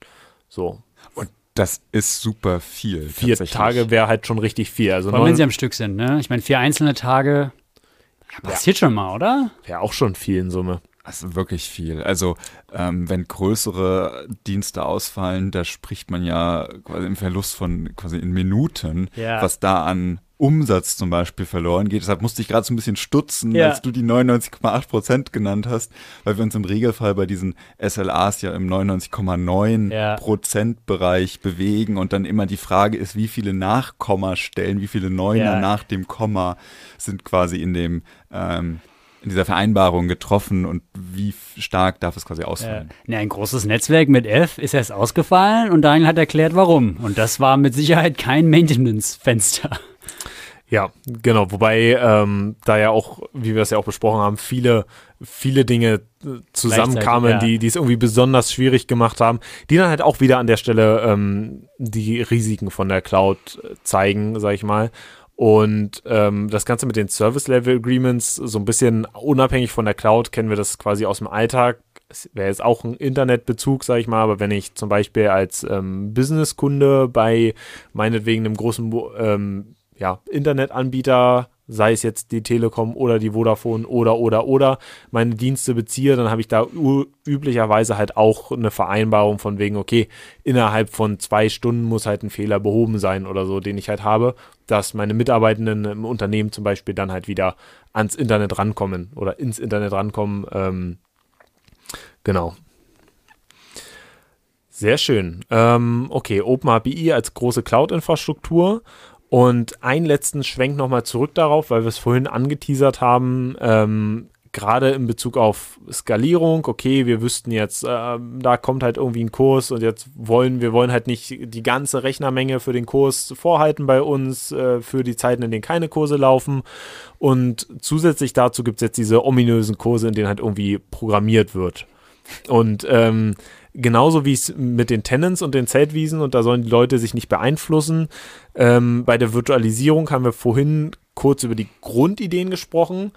So. Und das ist super viel. Vier Tage wäre halt schon richtig viel. Also Vor allem, wenn sie am Stück sind, ne? Ich meine, vier einzelne Tage ja, passiert ja. schon mal, oder? Wäre auch schon viel in Summe. Das ist wirklich viel. Also ähm, wenn größere Dienste ausfallen, da spricht man ja quasi im Verlust von quasi in Minuten, ja. was da an Umsatz zum Beispiel verloren geht. Deshalb musste ich gerade so ein bisschen stutzen, ja. als du die 99,8 Prozent genannt hast, weil wir uns im Regelfall bei diesen SLAs ja im 99,9 ja. Prozent Bereich bewegen und dann immer die Frage ist, wie viele Nachkommastellen, wie viele Neuner ja. nach dem Komma sind quasi in dem ähm, in dieser Vereinbarung getroffen und wie stark darf es quasi ausfallen? Ja. ein großes Netzwerk mit F ist erst ausgefallen und Daniel hat erklärt, warum. Und das war mit Sicherheit kein Maintenance-Fenster. Ja, genau. Wobei ähm, da ja auch, wie wir es ja auch besprochen haben, viele, viele Dinge äh, zusammenkamen, ja. die, die es irgendwie besonders schwierig gemacht haben, die dann halt auch wieder an der Stelle ähm, die Risiken von der Cloud äh, zeigen, sag ich mal. Und ähm, das Ganze mit den Service Level Agreements, so ein bisschen unabhängig von der Cloud, kennen wir das quasi aus dem Alltag. Es wäre jetzt auch ein Internetbezug, sage ich mal, aber wenn ich zum Beispiel als ähm, Businesskunde bei meinetwegen einem großen ähm, ja, Internetanbieter sei es jetzt die Telekom oder die Vodafone oder oder oder meine Dienste beziehe, dann habe ich da üblicherweise halt auch eine Vereinbarung von wegen, okay, innerhalb von zwei Stunden muss halt ein Fehler behoben sein oder so, den ich halt habe, dass meine Mitarbeitenden im Unternehmen zum Beispiel dann halt wieder ans Internet rankommen oder ins Internet rankommen. Ähm, genau. Sehr schön. Ähm, okay, OpenAPI als große Cloud-Infrastruktur und einen letzten Schwenk nochmal zurück darauf, weil wir es vorhin angeteasert haben, ähm, gerade in Bezug auf Skalierung, okay, wir wüssten jetzt, äh, da kommt halt irgendwie ein Kurs und jetzt wollen wir wollen halt nicht die ganze Rechnermenge für den Kurs vorhalten bei uns, äh, für die Zeiten, in denen keine Kurse laufen. Und zusätzlich dazu gibt es jetzt diese ominösen Kurse, in denen halt irgendwie programmiert wird. Und ähm, genauso wie es mit den Tenants und den Zeltwiesen und da sollen die Leute sich nicht beeinflussen. Ähm, bei der Virtualisierung haben wir vorhin kurz über die Grundideen gesprochen.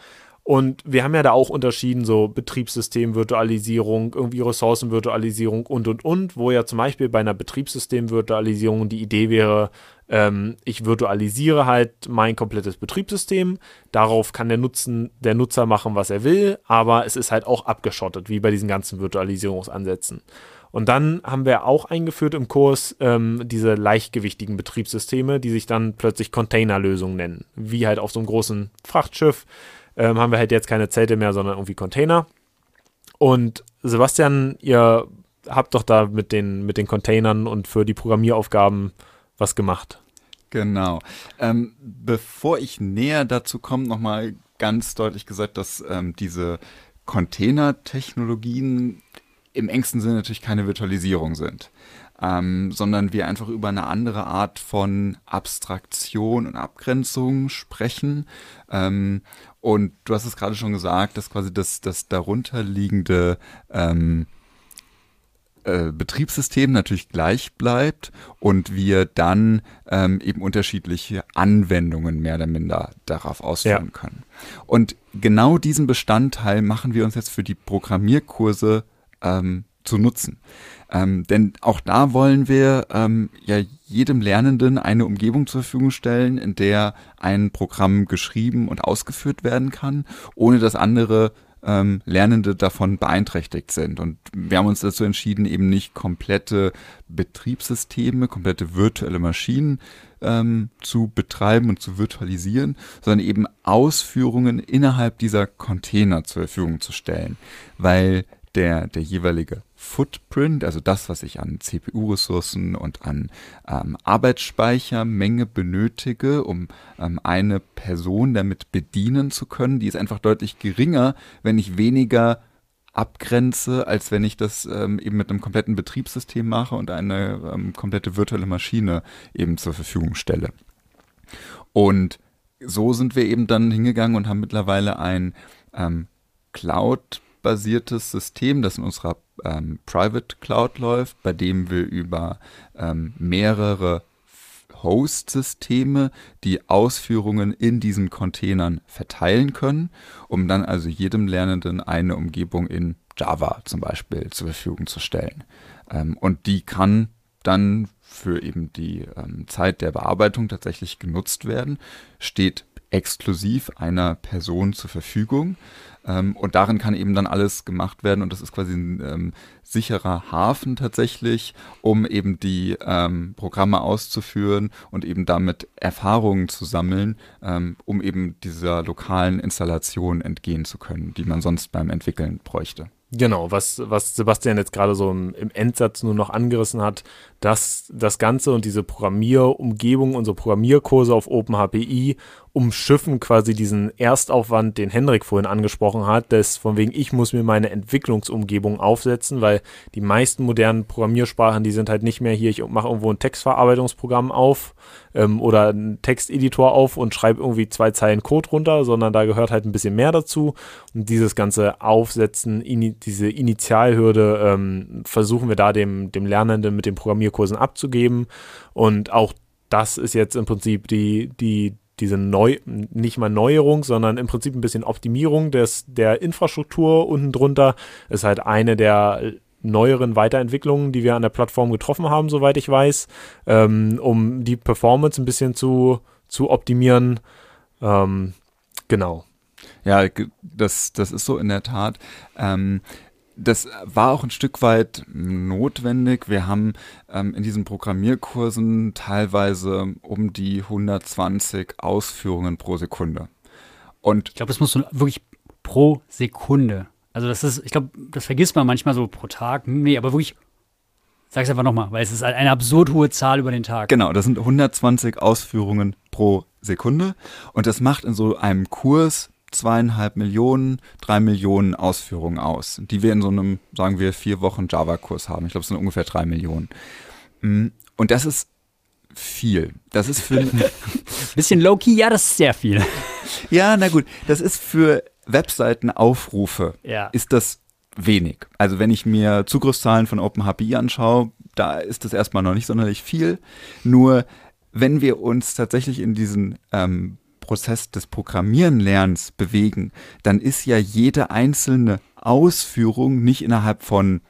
Und wir haben ja da auch unterschieden, so Betriebssystemvirtualisierung, irgendwie Ressourcenvirtualisierung und, und, und, wo ja zum Beispiel bei einer Betriebssystemvirtualisierung die Idee wäre, ähm, ich virtualisiere halt mein komplettes Betriebssystem, darauf kann der, Nutzen, der Nutzer machen, was er will, aber es ist halt auch abgeschottet, wie bei diesen ganzen Virtualisierungsansätzen. Und dann haben wir auch eingeführt im Kurs ähm, diese leichtgewichtigen Betriebssysteme, die sich dann plötzlich Containerlösungen nennen, wie halt auf so einem großen Frachtschiff ähm, haben wir halt jetzt keine Zelte mehr, sondern irgendwie Container. Und Sebastian, ihr habt doch da mit den, mit den Containern und für die Programmieraufgaben was gemacht. Genau. Ähm, bevor ich näher dazu komme, nochmal ganz deutlich gesagt, dass ähm, diese Container-Technologien im engsten Sinne natürlich keine Virtualisierung sind, ähm, sondern wir einfach über eine andere Art von Abstraktion und Abgrenzung sprechen. Ähm, und du hast es gerade schon gesagt, dass quasi das, das darunterliegende ähm, äh, Betriebssystem natürlich gleich bleibt und wir dann ähm, eben unterschiedliche Anwendungen mehr oder minder darauf ausführen ja. können. Und genau diesen Bestandteil machen wir uns jetzt für die Programmierkurse ähm, zu nutzen. Ähm, denn auch da wollen wir ähm, ja jedem Lernenden eine Umgebung zur Verfügung stellen, in der ein Programm geschrieben und ausgeführt werden kann, ohne dass andere ähm, Lernende davon beeinträchtigt sind. Und wir haben uns dazu entschieden, eben nicht komplette Betriebssysteme, komplette virtuelle Maschinen ähm, zu betreiben und zu virtualisieren, sondern eben Ausführungen innerhalb dieser Container zur Verfügung zu stellen, weil der, der jeweilige Footprint, also das, was ich an CPU-Ressourcen und an ähm, Arbeitsspeichermenge benötige, um ähm, eine Person damit bedienen zu können, die ist einfach deutlich geringer, wenn ich weniger abgrenze, als wenn ich das ähm, eben mit einem kompletten Betriebssystem mache und eine ähm, komplette virtuelle Maschine eben zur Verfügung stelle. Und so sind wir eben dann hingegangen und haben mittlerweile ein ähm, Cloud basiertes System, das in unserer ähm, Private Cloud läuft, bei dem wir über ähm, mehrere Host-Systeme die Ausführungen in diesen Containern verteilen können, um dann also jedem Lernenden eine Umgebung in Java zum Beispiel zur Verfügung zu stellen. Ähm, und die kann dann für eben die ähm, Zeit der Bearbeitung tatsächlich genutzt werden, steht exklusiv einer Person zur Verfügung. Ähm, und darin kann eben dann alles gemacht werden und das ist quasi ein ähm, sicherer Hafen tatsächlich, um eben die ähm, Programme auszuführen und eben damit Erfahrungen zu sammeln, ähm, um eben dieser lokalen Installation entgehen zu können, die man sonst beim Entwickeln bräuchte. Genau, was, was Sebastian jetzt gerade so im, im, Endsatz nur noch angerissen hat, dass das Ganze und diese Programmierumgebung, unsere Programmierkurse auf OpenHPI umschiffen quasi diesen Erstaufwand, den Henrik vorhin angesprochen hat, dass von wegen ich muss mir meine Entwicklungsumgebung aufsetzen, weil die meisten modernen Programmiersprachen, die sind halt nicht mehr hier, ich mache irgendwo ein Textverarbeitungsprogramm auf ähm, oder einen Texteditor auf und schreibe irgendwie zwei Zeilen Code runter, sondern da gehört halt ein bisschen mehr dazu. Und dieses ganze Aufsetzen, ini diese Initialhürde ähm, versuchen wir da dem, dem Lernenden mit den Programmierkursen abzugeben. Und auch das ist jetzt im Prinzip die, die, diese neu, nicht mal Neuerung, sondern im Prinzip ein bisschen Optimierung des, der Infrastruktur unten drunter ist halt eine der neueren Weiterentwicklungen, die wir an der Plattform getroffen haben, soweit ich weiß, ähm, um die Performance ein bisschen zu, zu optimieren. Ähm, genau. Ja, das, das ist so in der Tat. Ähm, das war auch ein Stück weit notwendig. Wir haben ähm, in diesen Programmierkursen teilweise um die 120 Ausführungen pro Sekunde. Und ich glaube, das musst du wirklich pro Sekunde. Also das ist, ich glaube, das vergisst man manchmal so pro Tag. Nee, aber wirklich Sag es einfach nochmal, weil es ist eine absurd hohe Zahl über den Tag. Genau, das sind 120 Ausführungen pro Sekunde. Und das macht in so einem Kurs zweieinhalb Millionen, drei Millionen Ausführungen aus, die wir in so einem, sagen wir, vier Wochen Java-Kurs haben. Ich glaube, es sind ungefähr drei Millionen. Mm, und das ist viel. Das ist für. Bisschen low-key, ja, das ist sehr viel. ja, na gut. Das ist für Webseitenaufrufe, ja. ist das wenig. Also wenn ich mir Zugriffszahlen von OpenHPI anschaue, da ist das erstmal noch nicht sonderlich viel. Nur wenn wir uns tatsächlich in diesen ähm, Prozess des Programmierenlernens bewegen, dann ist ja jede einzelne Ausführung nicht innerhalb von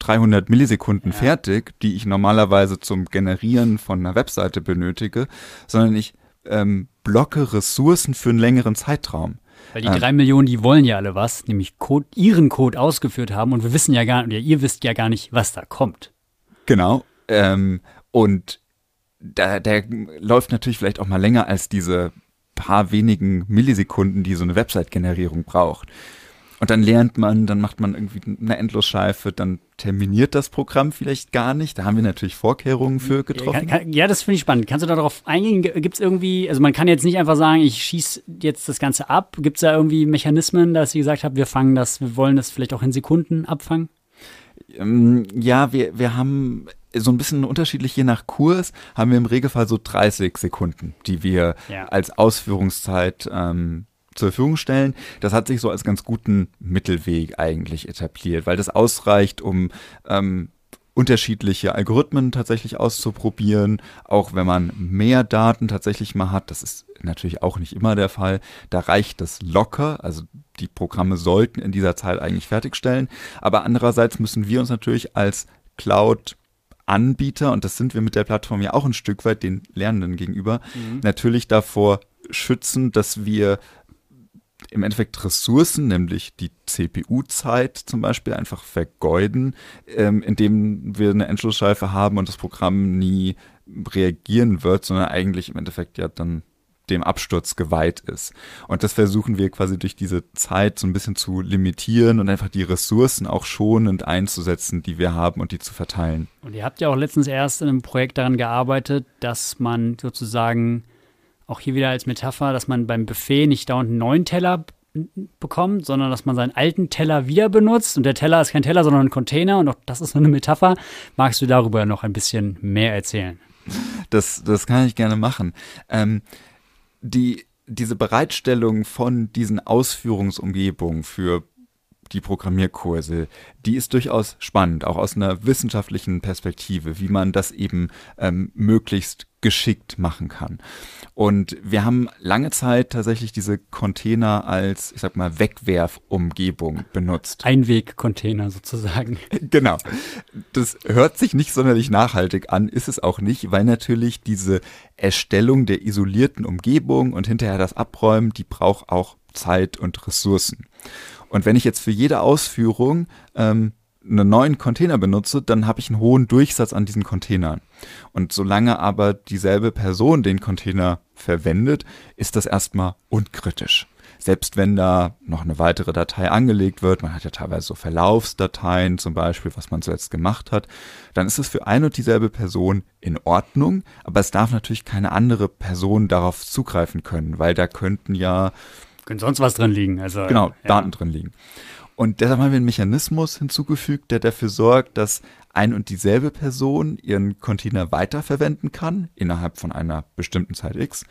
300 Millisekunden ja. fertig, die ich normalerweise zum Generieren von einer Webseite benötige, sondern ich ähm, blocke Ressourcen für einen längeren Zeitraum. Weil die ähm, drei Millionen, die wollen ja alle was, nämlich Code, ihren Code ausgeführt haben und wir wissen ja gar nicht, ihr wisst ja gar nicht, was da kommt. Genau. Ähm, und da, der läuft natürlich vielleicht auch mal länger als diese paar wenigen Millisekunden, die so eine Website-Generierung braucht. und dann lernt man, dann macht man irgendwie eine Endlosschleife, dann terminiert das Programm vielleicht gar nicht. Da haben wir natürlich Vorkehrungen für getroffen. Ja, das finde ich spannend. Kannst du darauf eingehen? Gibt es irgendwie, also man kann jetzt nicht einfach sagen, ich schieße jetzt das Ganze ab. Gibt es da irgendwie Mechanismen, dass ihr gesagt habt, wir fangen das, wir wollen das vielleicht auch in Sekunden abfangen? Ähm, ja, wir, wir haben so ein bisschen unterschiedlich je nach Kurs, haben wir im Regelfall so 30 Sekunden, die wir ja. als Ausführungszeit ähm, zur Verfügung stellen. Das hat sich so als ganz guten Mittelweg eigentlich etabliert, weil das ausreicht, um ähm, unterschiedliche Algorithmen tatsächlich auszuprobieren, auch wenn man mehr Daten tatsächlich mal hat. Das ist natürlich auch nicht immer der Fall. Da reicht das locker. Also die Programme sollten in dieser Zeit eigentlich fertigstellen. Aber andererseits müssen wir uns natürlich als Cloud Anbieter, und das sind wir mit der Plattform ja auch ein Stück weit den Lernenden gegenüber, mhm. natürlich davor schützen, dass wir im Endeffekt Ressourcen, nämlich die CPU-Zeit zum Beispiel, einfach vergeuden, ähm, indem wir eine Entschlussschleife haben und das Programm nie reagieren wird, sondern eigentlich im Endeffekt ja dann dem Absturz geweiht ist. Und das versuchen wir quasi durch diese Zeit so ein bisschen zu limitieren und einfach die Ressourcen auch schonend einzusetzen, die wir haben und die zu verteilen. Und ihr habt ja auch letztens erst in einem Projekt daran gearbeitet, dass man sozusagen auch hier wieder als Metapher, dass man beim Buffet nicht dauernd einen neuen Teller bekommt, sondern dass man seinen alten Teller wieder benutzt. Und der Teller ist kein Teller, sondern ein Container. Und auch das ist nur eine Metapher. Magst du darüber noch ein bisschen mehr erzählen? Das, das kann ich gerne machen. Ähm, die, diese Bereitstellung von diesen Ausführungsumgebungen für die Programmierkurse, die ist durchaus spannend, auch aus einer wissenschaftlichen Perspektive, wie man das eben ähm, möglichst geschickt machen kann. Und wir haben lange Zeit tatsächlich diese Container als, ich sag mal, Wegwerfumgebung benutzt. Einwegcontainer sozusagen. Genau. Das hört sich nicht sonderlich nachhaltig an, ist es auch nicht, weil natürlich diese Erstellung der isolierten Umgebung und hinterher das Abräumen, die braucht auch Zeit und Ressourcen. Und wenn ich jetzt für jede Ausführung ähm, einen neuen Container benutze, dann habe ich einen hohen Durchsatz an diesen Containern. Und solange aber dieselbe Person den Container verwendet, ist das erstmal unkritisch. Selbst wenn da noch eine weitere Datei angelegt wird, man hat ja teilweise so Verlaufsdateien zum Beispiel, was man zuletzt gemacht hat, dann ist es für eine und dieselbe Person in Ordnung, aber es darf natürlich keine andere Person darauf zugreifen können, weil da könnten ja können sonst was drin liegen. Also, genau, ja. Daten drin liegen. Und deshalb haben wir einen Mechanismus hinzugefügt, der dafür sorgt, dass ein und dieselbe Person ihren Container weiterverwenden kann, innerhalb von einer bestimmten Zeit X,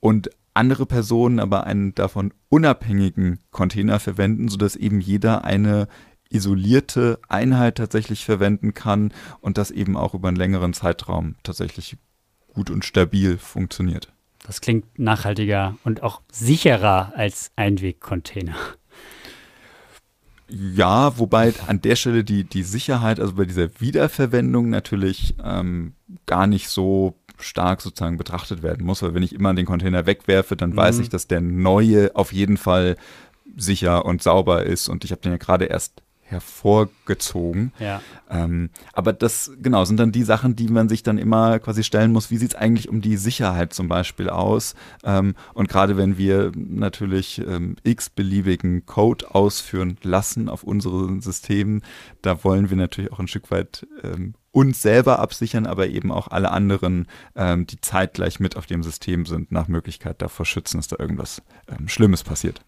und andere Personen aber einen davon unabhängigen Container verwenden, sodass eben jeder eine isolierte Einheit tatsächlich verwenden kann und das eben auch über einen längeren Zeitraum tatsächlich gut und stabil funktioniert. Das klingt nachhaltiger und auch sicherer als Einwegcontainer. Ja, wobei an der Stelle die, die Sicherheit, also bei dieser Wiederverwendung natürlich ähm, gar nicht so stark sozusagen betrachtet werden muss, weil wenn ich immer den Container wegwerfe, dann mhm. weiß ich, dass der neue auf jeden Fall sicher und sauber ist und ich habe den ja gerade erst hervorgezogen. Ja. Ähm, aber das, genau, sind dann die Sachen, die man sich dann immer quasi stellen muss. Wie sieht es eigentlich um die Sicherheit zum Beispiel aus? Ähm, und gerade wenn wir natürlich ähm, x-beliebigen Code ausführen lassen auf unseren Systemen, da wollen wir natürlich auch ein Stück weit ähm, uns selber absichern, aber eben auch alle anderen, ähm, die zeitgleich mit auf dem System sind, nach Möglichkeit davor schützen, dass da irgendwas ähm, Schlimmes passiert.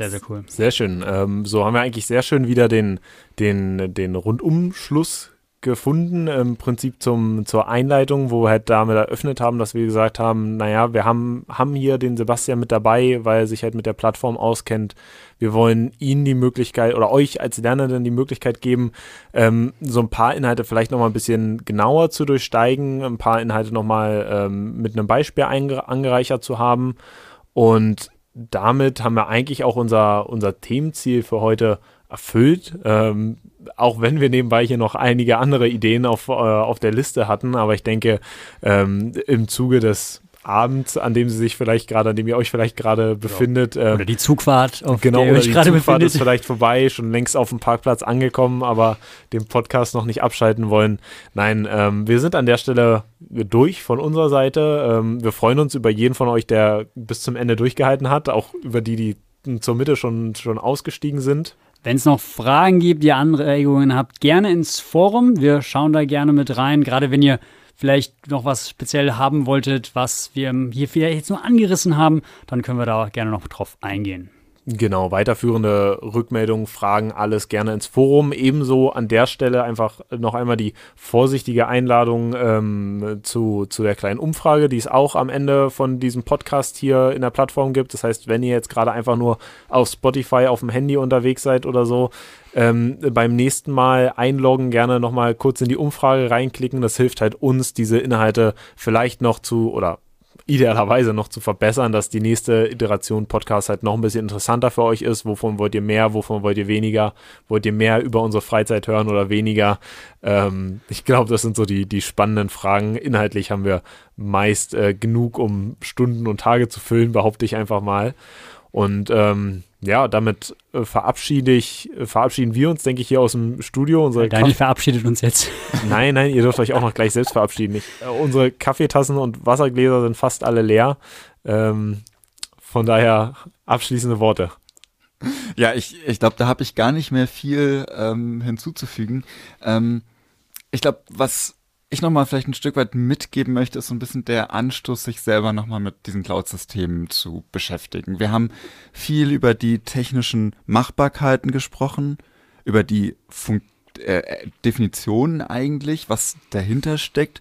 Sehr, sehr cool. Sehr schön. Ähm, so haben wir eigentlich sehr schön wieder den, den, den Rundumschluss gefunden, im Prinzip zum, zur Einleitung, wo wir halt damit eröffnet haben, dass wir gesagt haben, naja, wir haben, haben hier den Sebastian mit dabei, weil er sich halt mit der Plattform auskennt. Wir wollen Ihnen die Möglichkeit oder euch als Lernenden die Möglichkeit geben, ähm, so ein paar Inhalte vielleicht nochmal ein bisschen genauer zu durchsteigen, ein paar Inhalte nochmal ähm, mit einem Beispiel angereichert zu haben. Und damit haben wir eigentlich auch unser, unser Themenziel für heute erfüllt. Ähm, auch wenn wir nebenbei hier noch einige andere Ideen auf, äh, auf der Liste hatten. Aber ich denke, ähm, im Zuge des Abend, an dem sie sich vielleicht gerade, an dem ihr euch vielleicht gerade befindet. Ähm, oder die Zugfahrt, auf genau, der ihr euch gerade befindet. ist vielleicht vorbei, schon längst auf dem Parkplatz angekommen, aber den Podcast noch nicht abschalten wollen. Nein, ähm, wir sind an der Stelle durch von unserer Seite. Ähm, wir freuen uns über jeden von euch, der bis zum Ende durchgehalten hat, auch über die, die zur Mitte schon, schon ausgestiegen sind. wenn es noch Fragen gibt, ihr Anregungen habt, gerne ins Forum. Wir schauen da gerne mit rein. Gerade wenn ihr vielleicht noch was speziell haben wolltet, was wir hier vielleicht jetzt nur angerissen haben, dann können wir da gerne noch drauf eingehen. Genau, weiterführende Rückmeldungen, Fragen, alles gerne ins Forum. Ebenso an der Stelle einfach noch einmal die vorsichtige Einladung ähm, zu, zu der kleinen Umfrage, die es auch am Ende von diesem Podcast hier in der Plattform gibt. Das heißt, wenn ihr jetzt gerade einfach nur auf Spotify auf dem Handy unterwegs seid oder so, ähm, beim nächsten Mal einloggen, gerne nochmal kurz in die Umfrage reinklicken. Das hilft halt uns, diese Inhalte vielleicht noch zu oder idealerweise noch zu verbessern, dass die nächste Iteration Podcast halt noch ein bisschen interessanter für euch ist. Wovon wollt ihr mehr? Wovon wollt ihr weniger? Wollt ihr mehr über unsere Freizeit hören oder weniger? Ähm, ich glaube, das sind so die, die spannenden Fragen. Inhaltlich haben wir meist äh, genug, um Stunden und Tage zu füllen, behaupte ich einfach mal. Und ähm, ja, damit äh, verabschiede ich, äh, verabschieden wir uns, denke ich, hier aus dem Studio. Unsere Daniel Kaff verabschiedet uns jetzt. Nein, nein, ihr dürft euch auch noch gleich selbst verabschieden. Ich, äh, unsere Kaffeetassen und Wassergläser sind fast alle leer. Ähm, von daher abschließende Worte. Ja, ich, ich glaube, da habe ich gar nicht mehr viel ähm, hinzuzufügen. Ähm, ich glaube, was ich nochmal vielleicht ein Stück weit mitgeben möchte, ist so ein bisschen der Anstoß, sich selber nochmal mit diesen Cloud-Systemen zu beschäftigen. Wir haben viel über die technischen Machbarkeiten gesprochen, über die Fun äh, Definitionen eigentlich, was dahinter steckt.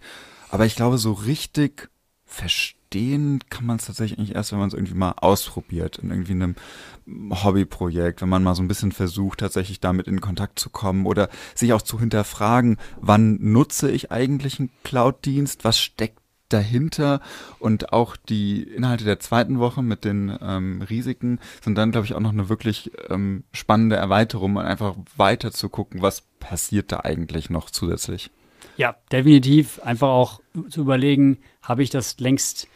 Aber ich glaube, so richtig verstehen kann man es tatsächlich eigentlich erst, wenn man es irgendwie mal ausprobiert, in irgendwie einem Hobbyprojekt, wenn man mal so ein bisschen versucht, tatsächlich damit in Kontakt zu kommen oder sich auch zu hinterfragen, wann nutze ich eigentlich einen Cloud-Dienst, was steckt dahinter und auch die Inhalte der zweiten Woche mit den ähm, Risiken sind dann, glaube ich, auch noch eine wirklich ähm, spannende Erweiterung, um einfach weiter zu gucken, was passiert da eigentlich noch zusätzlich. Ja, definitiv. Einfach auch zu überlegen, habe ich das längst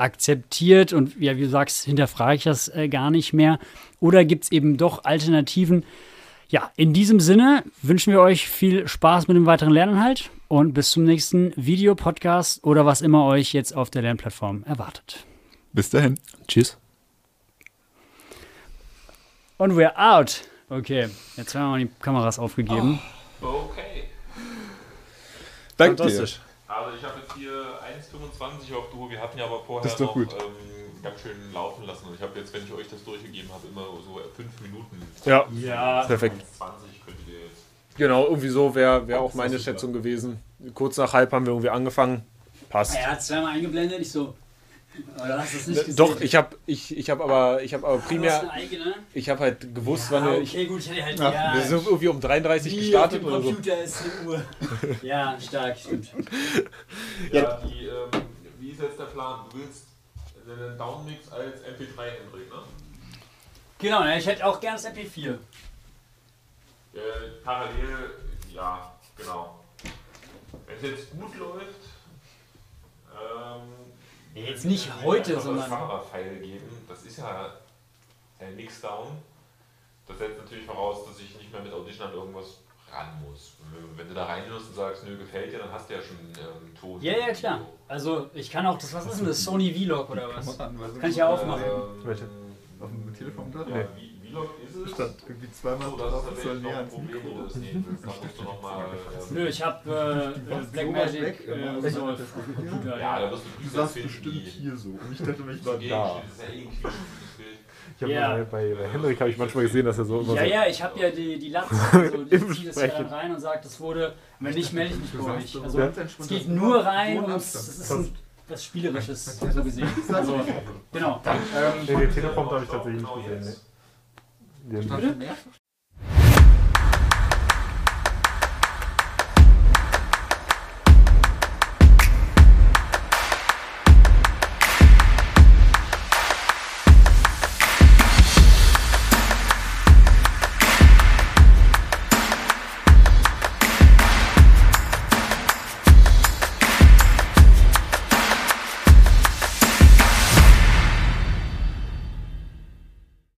akzeptiert und ja, wie du sagst, hinterfrage ich das äh, gar nicht mehr. Oder gibt es eben doch Alternativen? Ja, in diesem Sinne wünschen wir euch viel Spaß mit dem weiteren Lerninhalt und bis zum nächsten Videopodcast oder was immer euch jetzt auf der Lernplattform erwartet. Bis dahin. Tschüss. Und we're out. Okay, jetzt haben wir mal die Kameras aufgegeben. Oh, okay. Danke Fantastisch. Dir. Also ich habe jetzt hier 1,25 auf Duo. Wir hatten ja aber vorher noch ähm, ganz schön laufen lassen. Und ich habe jetzt, wenn ich euch das durchgegeben habe, immer so 5 Minuten. Ja, ja. perfekt. 20 könnt ihr jetzt. Genau, irgendwie so wäre wär auch meine Schätzung gewesen. Kurz nach halb haben wir irgendwie angefangen. Passt. Er hat zweimal eingeblendet, ich so, Doch, ich habe ich, ich hab aber, ich hab aber primär. Ich habe halt gewusst, ja, wann okay, gut, ich hätte halt. Ja, ja, wir sind irgendwie um 33 gestartet oder so. Computer ist 10 Uhr. ja, stark, stimmt. Ja, die, ähm, wie ist jetzt der Plan? Du willst den Downmix als MP3 hinbringen, ne? Genau, ich hätte auch gern das MP4. Äh, parallel, ja, genau. Wenn es jetzt gut läuft, ähm, Jetzt nicht heute, das sondern. Fahrerpfeil geben, das ist ja der Mixdown. Das setzt natürlich voraus, dass ich nicht mehr mit Audition an irgendwas ran muss. Wenn du da reinhörst und sagst, nö, gefällt dir, dann hast du ja schon ähm, Ton. Ja, ja, klar. Also ich kann auch das, was ist denn das? Sony Vlog oder was? Kann ich ja aufmachen. Ähm, Auf dem Telefon da? Ja, Vlog Stand irgendwie zweimal so, drauf, es soll näher ans Mikro. Nö, ich hab äh, Blackmagic äh, so Ja, da wirst du Du saßt bestimmt hier so. Und ich dachte, ich war da. Ich habe ja. bei, bei Hendrik habe ich manchmal gesehen, dass er so immer Ja, so ja, ich habe ja die, die Latze, also ich ziehe das ja dann rein und sage, das wurde, wenn nicht, melde ich mich bei euch. Also es geht nur rein und es ist ein was Spielerisches so gesehen. Also, genau. Ähm, nee, den Telefon habe ich tatsächlich nicht gesehen. Nee. Den